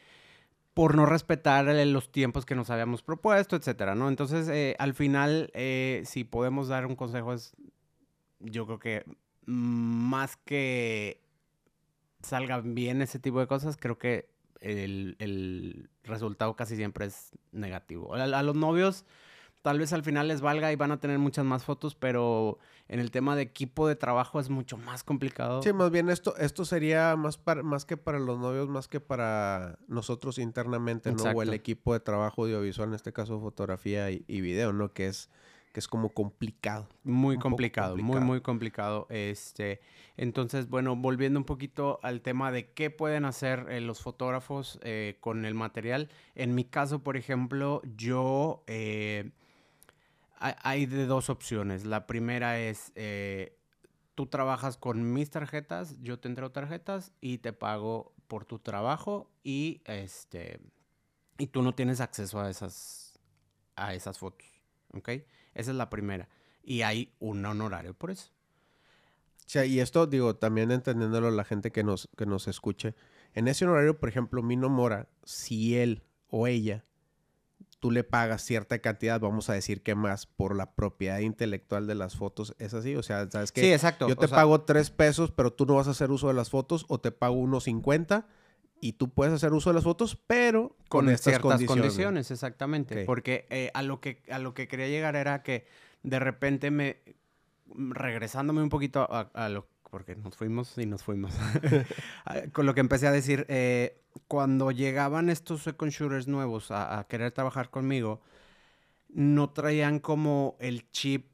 por no respetar los tiempos que nos habíamos propuesto, etcétera, ¿no? Entonces, eh, al final, eh, si podemos dar un consejo es, yo creo que más que salgan bien ese tipo de cosas, creo que el, resultado casi siempre es negativo. a los novios tal vez al final les valga y van a tener muchas más fotos, pero en el tema de equipo de trabajo es mucho más complicado. Sí, más bien esto, esto sería más, para, más que para los novios, más que para nosotros internamente, ¿no? O el equipo de trabajo audiovisual, en este caso fotografía y, y video, ¿no? Que es que es como complicado. Muy complicado, muy, muy complicado. Este, entonces, bueno, volviendo un poquito al tema de qué pueden hacer eh, los fotógrafos eh, con el material. En mi caso, por ejemplo, yo eh, hay de dos opciones. La primera es, eh, tú trabajas con mis tarjetas, yo te entrego tarjetas y te pago por tu trabajo y este y tú no tienes acceso a esas a esas fotos, ¿ok? Esa es la primera y hay un honorario por eso. Sí, y esto digo también entendiéndolo la gente que nos que nos escuche, en ese honorario, por ejemplo, Mino Mora, si él o ella tú le pagas cierta cantidad, vamos a decir que más, por la propiedad intelectual de las fotos. ¿Es así? O sea, ¿sabes qué? Sí, exacto. Yo te pago tres pesos, pero tú no vas a hacer uso de las fotos, o te pago unos 50 y tú puedes hacer uso de las fotos, pero con, estas ciertas condiciones. exactamente. Porque eh, a, lo que, a lo que quería llegar era que de repente me, regresándome un poquito a, lo, porque nos fuimos y nos fuimos, con lo que empecé a decir, eh, cuando llegaban estos second shooters nuevos a querer trabajar conmigo, no traían como el chip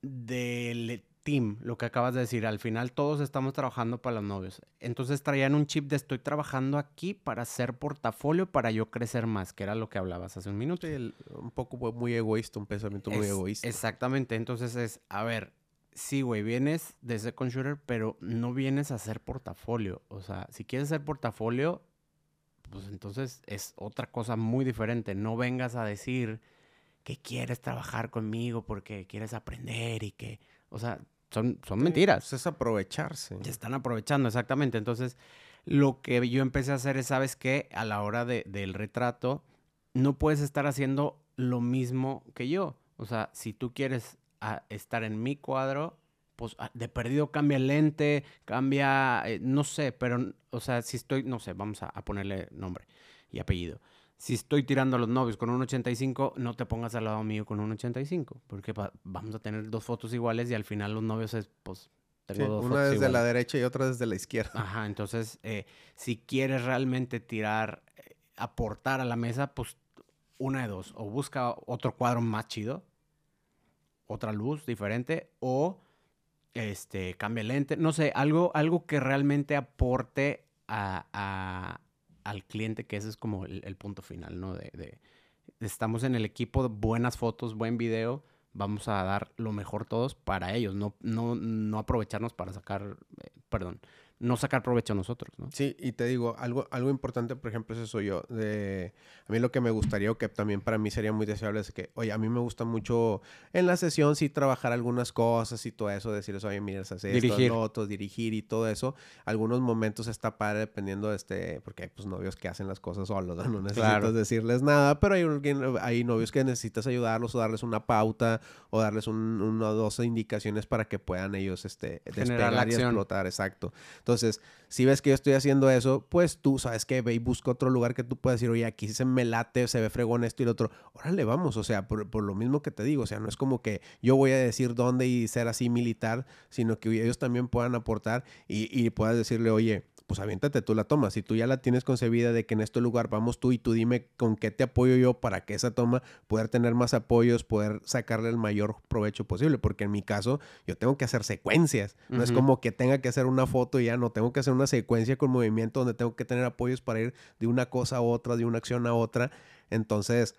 del team, lo que acabas de decir. Al final todos estamos trabajando para los novios. Entonces traían un chip de estoy trabajando aquí para hacer portafolio para yo crecer más, que era lo que hablabas hace un minuto. un poco muy egoísta, un pensamiento muy egoísta. Exactamente. Entonces es, a ver, sí, güey, vienes de Second Shooter, pero no vienes a hacer portafolio. O sea, si quieres hacer portafolio, pues entonces es otra cosa muy diferente. No vengas a decir que quieres trabajar conmigo porque quieres aprender y que, o sea, son, son mentiras. Pues, es aprovecharse. Se están aprovechando, exactamente. Entonces, lo que yo empecé a hacer es, ¿sabes qué? A la hora de, del retrato, no puedes estar haciendo lo mismo que yo. O sea, si tú quieres ah, estar en mi cuadro, pues ah, de perdido cambia el lente, cambia, eh, no sé, pero, o sea, si estoy, no sé, vamos a ponerle nombre y apellido si estoy tirando a los novios con un 85, no te pongas al lado mío con un 85, porque vamos a tener dos fotos iguales y al final los novios es, pues, tengo dos una desde la derecha y otra desde la izquierda. Ajá, entonces, eh, si quieres realmente tirar, eh, aportar a la mesa, pues, una de dos, o busca otro cuadro más chido, otra luz diferente, o, este, cambia el lente, no sé, algo, algo que realmente aporte a al cliente, que ese es como el, punto final, ¿no? De, estamos en el equipo, buenas fotos, buen video, vamos a dar lo mejor todos para ellos, no, no, no aprovecharnos para sacar, eh, perdón, no sacar provecho a nosotros, ¿no? Sí, y te digo, algo, algo importante, por ejemplo, es eso yo. De, a mí lo que me gustaría, o que también para mí sería muy deseable, es que, oye, a mí me gusta mucho en la sesión sí trabajar algunas cosas y todo eso, decirles, oye, mira, hace dirigir. esto, dirigir y todo eso. Algunos momentos está padre dependiendo de este, porque hay pues novios que hacen las cosas solos, ¿no? necesitas decirles nada, pero hay, hay novios que necesitas ayudarlos o darles una pauta o darles un, una o dos indicaciones para que puedan ellos este, despegar y explotar, exacto. Entonces, si ves que yo estoy haciendo eso, pues tú sabes que ve y busca otro lugar que tú puedas decir, oye, aquí se me late, se ve fregón esto y lo otro. Órale, vamos, o sea, por, lo mismo que te digo, o sea, no es como que yo voy a decir dónde y ser así militar, sino que ellos también puedan aportar y, y puedas decirle, oye, pues aviéntate tú la toma. Si tú ya la tienes concebida de que en este lugar vamos tú y tú dime con qué te apoyo yo para que esa toma poder tener más apoyos, poder sacarle el mayor provecho posible. Porque en mi caso, yo tengo que hacer secuencias. No es como que tenga que hacer una foto y ya no. Tengo que hacer una secuencia con movimiento donde tengo que tener apoyos para ir de una cosa a otra, de una acción a otra. Entonces,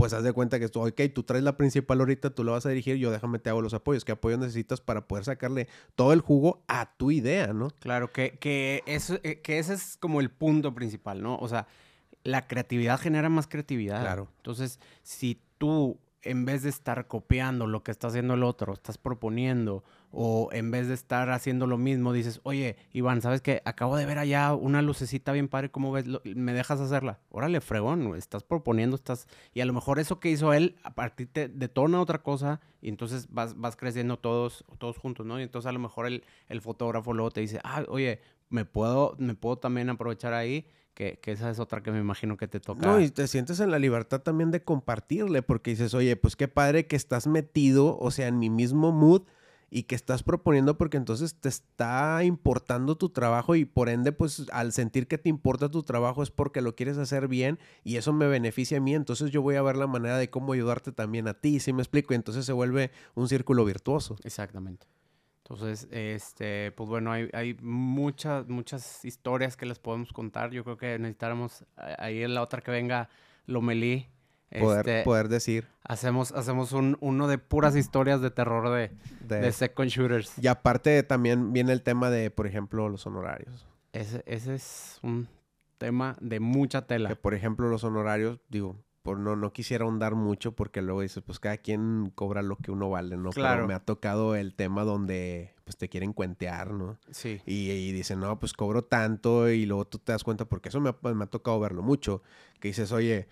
pues haz de cuenta que esto, ok, tú traes la principal ahorita, tú lo vas a dirigir, yo déjame te hago los apoyos. ¿Qué apoyo necesitas para poder sacarle todo el jugo a tu idea, no? Claro, que, que, eso, eh, que ese es como el punto principal, ¿no? O sea, la creatividad genera más creatividad. Claro. Entonces, si tú en vez de estar copiando lo que está haciendo el otro, estás proponiendo, o en vez de estar haciendo lo mismo, dices, oye, Iván, ¿sabes qué? Acabo de ver allá una lucecita bien padre, ¿cómo ves? ¿Me dejas hacerla? Órale, fregón, estás proponiendo, estás... Y a lo mejor eso que hizo él, a partir te detona otra cosa, y entonces vas, vas creciendo todos, todos juntos, ¿no? Y entonces a lo mejor el, el fotógrafo luego te dice, ah, oye, me puedo, me puedo también aprovechar ahí que, esa es otra que me imagino que te toca. No, y te sientes en la libertad también de compartirle, porque dices, oye, pues qué padre que estás metido, o sea, en mi mismo mood y que estás proponiendo porque entonces te está importando tu trabajo y por ende pues al sentir que te importa tu trabajo es porque lo quieres hacer bien y eso me beneficia a mí, entonces yo voy a ver la manera de cómo ayudarte también a ti, si me explico? Y entonces se vuelve un círculo virtuoso. Exactamente. Entonces, este, pues bueno, hay, hay, muchas, muchas historias que les podemos contar. Yo creo que necesitáramos ahí en la otra que venga Lomelí. Poder, este, poder decir. Hacemos, hacemos un, uno de puras historias de terror de, de, second shooters. Y aparte también viene el tema de, por ejemplo, los honorarios. Ese, ese es un tema de mucha tela. Que, por ejemplo, los honorarios, digo, por no, no quisiera ahondar mucho porque luego dices, pues cada quien cobra lo que uno vale, ¿no? Claro. Pero me ha tocado el tema donde pues te quieren cuentear, ¿no? Sí. Y, y dicen, no, pues cobro tanto y luego tú te das cuenta, porque eso me ha, me ha tocado verlo mucho, que dices, oye,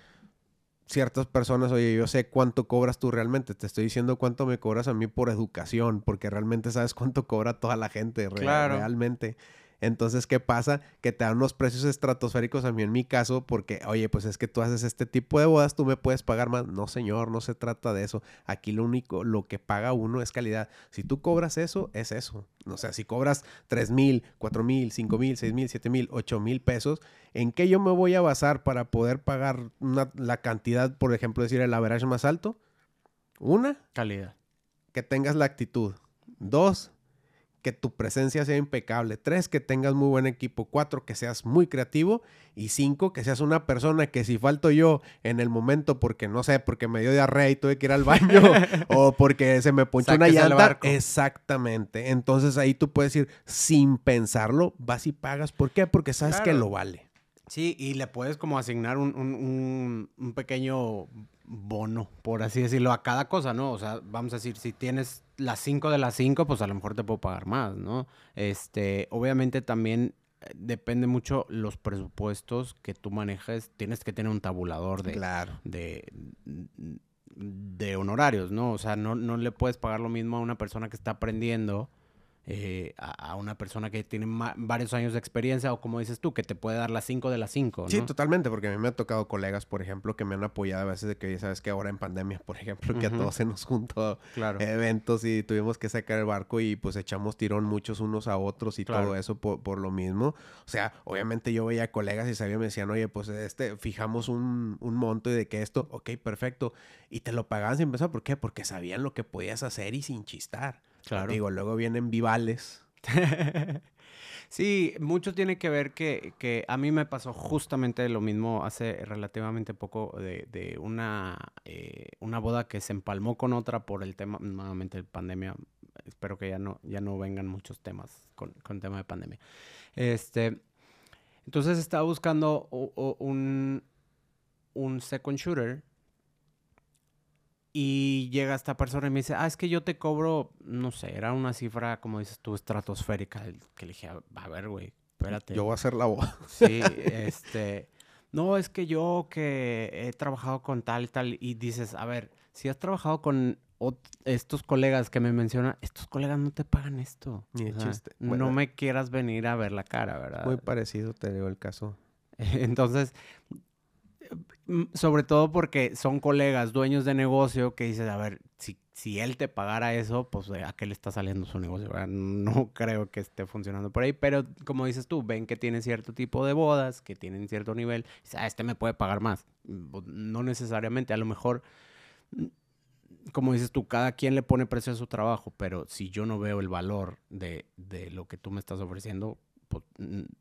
ciertas personas, oye, yo sé cuánto cobras tú realmente, te estoy diciendo cuánto me cobras a mí por educación, porque realmente sabes cuánto cobra toda la gente claro. realmente. Entonces, ¿qué pasa? Que te dan unos precios estratosféricos a mí en mi caso, porque, oye, pues es que tú haces este tipo de bodas, tú me puedes pagar más. No, señor, no se trata de eso. Aquí lo único, lo que paga uno es calidad. Si tú cobras eso, es eso. O sea, si cobras 3 mil, 4 mil, 5 mil, 6 mil, 7 mil, 8 mil pesos, ¿en qué yo me voy a basar para poder pagar la cantidad, por ejemplo, decir el average más alto? Una, calidad. Que tengas la actitud. Dos, que tu presencia sea impecable. Tres, que tengas muy buen equipo. Cuatro, que seas muy creativo. Y cinco, que seas una persona que si falto yo en el momento porque no sé, porque me dio diarrea y tuve que ir al baño o porque se me ponchó una llanta. Exactamente. Entonces ahí tú puedes ir sin pensarlo, vas y pagas. ¿Por qué? Porque sabes que lo vale. Sí, y le puedes como asignar un, un, un pequeño bono, por así decirlo, a cada cosa, ¿no? O sea, vamos a decir, si tienes las 5 de las 5, pues a lo mejor te puedo pagar más, ¿no? Este, obviamente también eh, depende mucho los presupuestos que tú manejes. Tienes que tener un tabulador de, claro. de, de honorarios, ¿no? O sea, no, no le puedes pagar lo mismo a una persona que está aprendiendo eh, a, una persona que tiene varios años de experiencia o como dices tú, que te puede dar las 5 de las 5. Sí, totalmente, porque a mí me ha tocado colegas, por ejemplo, que me han apoyado a veces de que, sabes que ahora en pandemia, por ejemplo, que a todos se nos juntó eventos y tuvimos que sacar el barco y pues echamos tirón muchos unos a otros y todo eso por, lo mismo. O sea, obviamente yo veía colegas y sabía, me decían, oye, pues este, fijamos un, un monto y de que esto, ok, perfecto. Y te lo pagaban sin pensar, ¿por qué? Porque sabían lo que podías hacer y sin chistar. Claro. Digo, luego vienen vivales. sí, mucho tiene que ver que, a mí me pasó justamente lo mismo hace relativamente poco de, una, eh, una boda que se empalmó con otra por el tema, nuevamente, de pandemia. Espero que ya no, ya no vengan muchos temas con, con tema de pandemia. Este, entonces estaba buscando un, un second shooter y llega esta persona y me dice, ah, es que yo te cobro, no sé, era una cifra, como dices tú, estratosférica. Que le dije, a ver, güey, espérate. Yo voy a hacer la voz. Sí, este... No, es que yo que he trabajado con tal y tal. Y dices, a ver, si has trabajado con estos colegas que me mencionan, estos colegas no te pagan esto. Ni chiste. no me quieras venir a ver la cara, ¿verdad? Muy parecido te digo el caso. Entonces, sobre todo porque son colegas, dueños de negocio, que dices, a ver, si, si él te pagara eso, pues ¿a qué le está saliendo su negocio? No creo que esté funcionando por ahí, pero como dices tú, ven que tienen cierto tipo de bodas, que tienen cierto nivel, ah, este me puede pagar más. Mm, pues, no necesariamente, a lo mejor, mm, como dices tú, cada quien le pone precio a su trabajo, pero si yo no veo el valor de, de lo que tú me estás ofreciendo, pues,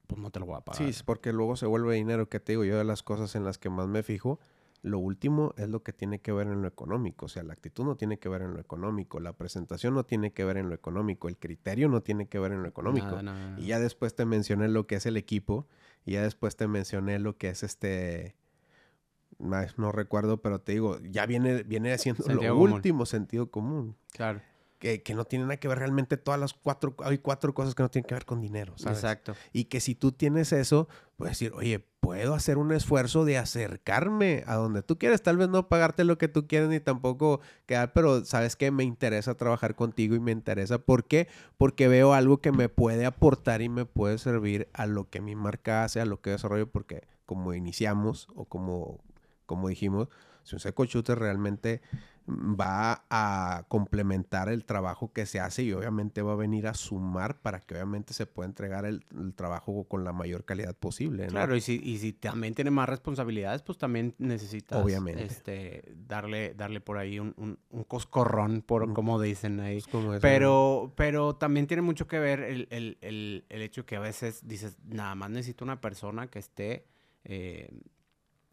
pues, no te lo voy a pagar. Sí, porque luego se vuelve dinero, que te digo, yo de las cosas en las que más me fijo, lo último es lo que tiene que ver en lo económico, o sea, la actitud no tiene que ver en lo económico, la presentación no tiene que ver en lo económico, el criterio no tiene que ver en lo económico. y ya después te mencioné lo que es el equipo, y ya después te mencioné lo que es este no recuerdo, pero te digo, ya viene, viene haciendo lo último sentido común. Claro que, no tienen nada que ver realmente todas las cuatro, hay cuatro cosas que no tienen que ver con dinero, ¿sabes? Exacto. Y que si tú tienes eso, puedes decir, oye, puedo hacer un esfuerzo de acercarme a donde tú quieres, tal vez no pagarte lo que tú quieres ni tampoco quedar, pero sabes que me interesa trabajar contigo y me interesa, ¿por qué? Porque veo algo que me puede aportar y me puede servir a lo que mi marca hace, a lo que desarrollo, porque como iniciamos o como, como dijimos, si un seco shooter realmente va a complementar el trabajo que se hace y obviamente va a venir a sumar para que obviamente se pueda entregar el, trabajo con la mayor calidad posible. Claro, y si, y si también tiene más responsabilidades, pues también necesitas obviamente. Este, darle, darle por ahí un, un, coscorrón, por como dicen ahí. Pero, pero también tiene mucho que ver el, el, el, el, hecho que a veces dices, nada más necesito una persona que esté eh,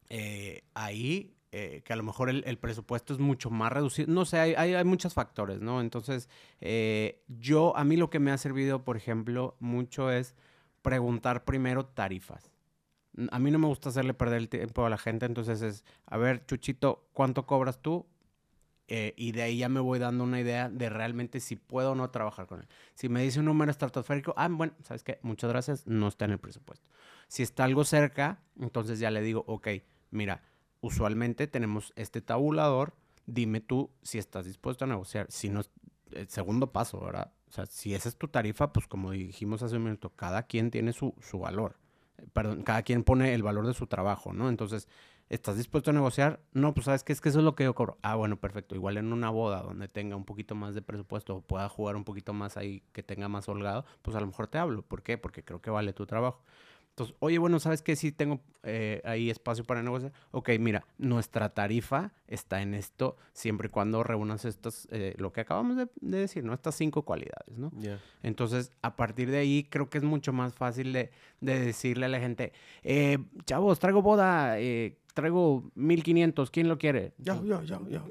eh, ahí eh, que a lo mejor el, presupuesto es mucho más reducido. No sé, hay, hay, muchos factores, ¿no? Entonces, eh, yo, a mí lo que me ha servido, por ejemplo, mucho es preguntar primero tarifas. A mí no me gusta hacerle perder el tiempo a la gente, entonces es, a ver, Chuchito, ¿cuánto cobras tú? Eh, y de ahí ya me voy dando una idea de realmente si puedo o no trabajar con él. Si me dice un número estratosférico, ah, bueno, ¿sabes qué? Muchas gracias, no está en el presupuesto. Si está algo cerca, entonces ya le digo, ok, mira, usualmente tenemos este tabulador, dime tú si estás dispuesto a negociar. Si no, el segundo paso, ¿verdad? O sea, si esa es tu tarifa, pues como dijimos hace un minuto, cada quien tiene su, su valor. Eh, Perdón, cada quien pone el valor de su trabajo, ¿no? Entonces, ¿estás dispuesto a negociar? No, pues sabes que es que eso es lo que yo cobro. Ah, bueno, perfecto. Igual en una boda donde tenga un poquito más de presupuesto o pueda jugar un poquito más ahí, que tenga más holgado, pues a lo mejor te hablo. ¿Por qué? Porque creo que vale tu trabajo. Entonces, oye, bueno, ¿sabes qué? Sí tengo eh, ahí espacio para negociar. Ok, mira, nuestra tarifa está en esto siempre y cuando reúnas estas, eh, lo que acabamos de, de decir, ¿no? Estas cinco cualidades, ¿no? Ya. Entonces, a partir de ahí, creo que es mucho más fácil de, de decirle a la gente, eh, chavos, traigo boda, eh, traigo 1500, ¿quién lo quiere? Yo, yo, yo, yo.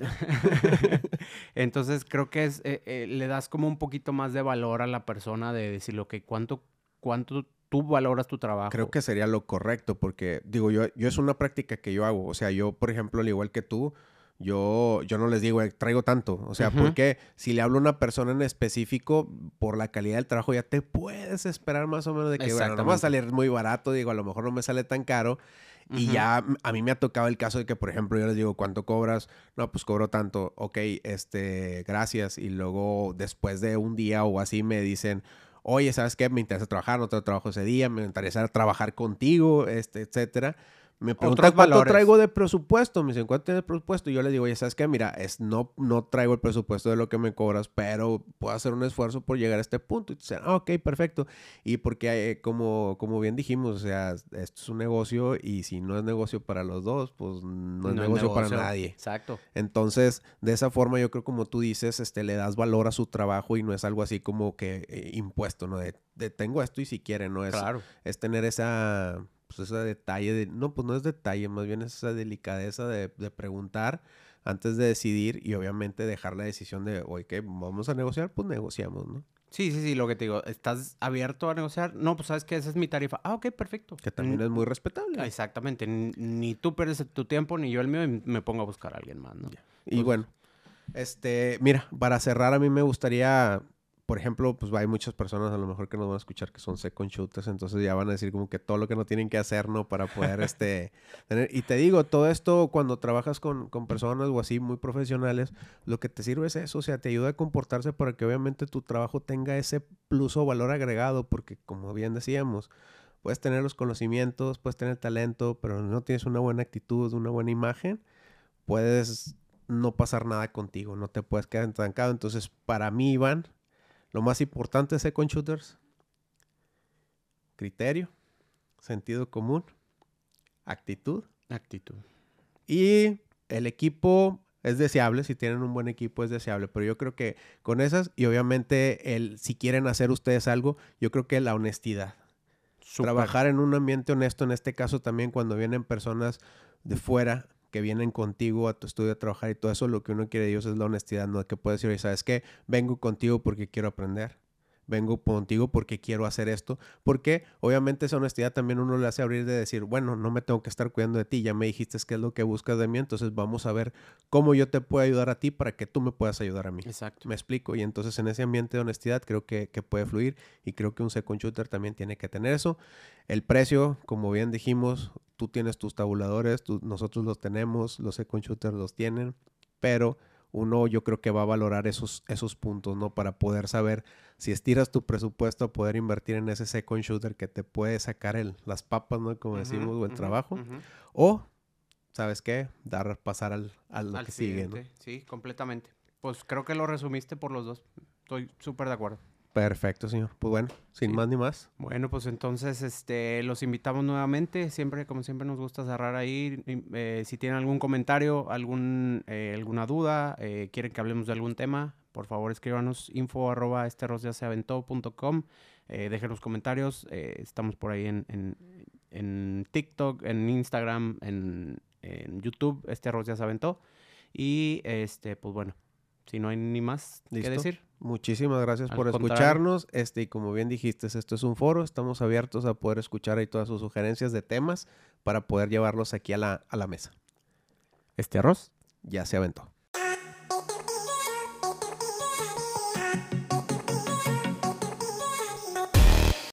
Entonces, creo que es, eh, eh, le das como un poquito más de valor a la persona de decirle, ok, ¿cuánto, cuánto tú valoras tu trabajo? Creo que sería lo correcto porque, digo, yo, yo es una práctica que yo hago. O sea, yo, por ejemplo, al igual que tú, yo, yo no les digo, "Eh, traigo tanto. O sea, Ujú. porque si le hablo a una persona en específico, por la calidad del trabajo, ya te puedes esperar más o menos de que, bueno, no va a salir muy barato. Digo, a lo mejor no me sale tan caro. Y Ujú. ya mm, a mí me ha tocado el caso de que, por ejemplo, yo les digo, ¿cuánto cobras? No, pues cobro tanto. Ok, este, gracias. Y luego, después de un día o así, me dicen, oye, ¿sabes qué? Me interesa trabajar, no tengo trabajo ese día, me interesa trabajar contigo, este, etcétera. Me preguntan Otros cuánto valores. traigo de presupuesto. Me dicen, ¿cuánto tienes de presupuesto? Y yo les digo, oye, ¿sabes qué? Mira, es, no, no traigo el presupuesto de lo que me cobras, pero puedo hacer un esfuerzo por llegar a este punto. Y dicen, ah, ok, perfecto. Y porque, eh, como, como bien dijimos, o sea, esto es un negocio y si no es negocio para los dos, pues no es negocio, para nadie. Exacto. Entonces, de esa forma, yo creo como tú dices, este, le das valor a su trabajo y no es algo así como que eh, impuesto, ¿no? De, de tengo esto y si quiere, ¿no? Es, Claro. es tener esa, pues ese detalle de, no, pues no es detalle, más bien es esa delicadeza de, de preguntar antes de decidir y obviamente dejar la decisión de, oye, ¿qué? ¿Vamos a negociar? Pues negociamos, ¿no? Sí, sí, sí, lo que te digo, ¿estás abierto a negociar? No, pues sabes que esa es mi tarifa. Ah, ok, perfecto. Que también Mm, es muy respetable. Exactamente, ni tú pierdes tu tiempo, ni yo el mío, y me pongo a buscar a alguien más, ¿no? Y Pues- bueno, este, mira, para cerrar a mí me gustaría, por ejemplo, pues hay muchas personas a lo mejor que nos van a escuchar que son second shooters, entonces ya van a decir como que todo lo que no tienen que hacer, ¿no? Para poder, este, tener... Y te digo, todo esto cuando trabajas con, con personas o así muy profesionales, lo que te sirve es eso, o sea, te ayuda a comportarse para que obviamente tu trabajo tenga ese plus o valor agregado, porque como bien decíamos, puedes tener los conocimientos, puedes tener talento, pero no tienes una buena actitud, una buena imagen, puedes no pasar nada contigo, no te puedes quedar estancado. Entonces, para mí, Iván, lo más importante es con shooters, criterio, sentido común, actitud Actitud. y el equipo es deseable, si tienen un buen equipo es deseable, pero yo creo que con esas y obviamente el si quieren hacer ustedes algo, yo creo que la honestidad. Trabajar en un ambiente honesto, en este caso también cuando vienen personas de fuera que vienen contigo a tu estudio a trabajar y todo eso, lo que uno quiere de ellos es la honestidad, no que puedes decir, ¿sabes qué? Vengo contigo porque quiero aprender. Vengo contigo porque quiero hacer esto. Porque obviamente esa honestidad también uno le hace abrir de decir, bueno, no me tengo que estar cuidando de ti, ya me dijiste qué es lo que buscas de mí, entonces vamos a ver cómo yo te puedo ayudar a ti para que tú me puedas ayudar a mí. Exacto. Me explico. Y entonces en ese ambiente de honestidad creo que, que puede fluir y creo que un second shooter también tiene que tener eso. El precio, como bien dijimos, tú tienes tus tabuladores, tú- nosotros los tenemos, los second shooters los tienen, pero uno yo creo que va a valorar esos, esos puntos, ¿no? Para poder saber si estiras tu presupuesto a poder invertir en ese second shooter que te puede sacar el, las papas, ¿no? Como decimos, o el trabajo. O, ¿sabes qué? Dar, pasar al, lo Al que sigue, ¿no? siguiente, Sí, completamente. Pues creo que lo resumiste por los dos. Estoy súper de acuerdo. Perfecto, señor. Pues bueno, sin Sí. más ni más. Bueno, pues entonces este, los invitamos nuevamente. Siempre, como siempre, nos gusta cerrar ahí. Eh, si tienen algún comentario, algún, eh, alguna duda, eh, quieren que hablemos de algún tema, por favor escríbanos info arroba esterosyaseaventó.com. Eh, dejen los comentarios. estamos por ahí en, en, en TikTok, en Instagram, en, en YouTube, este arroz ya se aventó. Y este, pues bueno, si no hay ni más ¿Listo? que decir. Muchísimas gracias Al por contrario. escucharnos. Este, y como bien dijiste, esto es un foro. Estamos abiertos a poder escuchar ahí todas sus sugerencias de temas para poder llevarlos aquí a la, a la mesa. Este arroz Ya se aventó.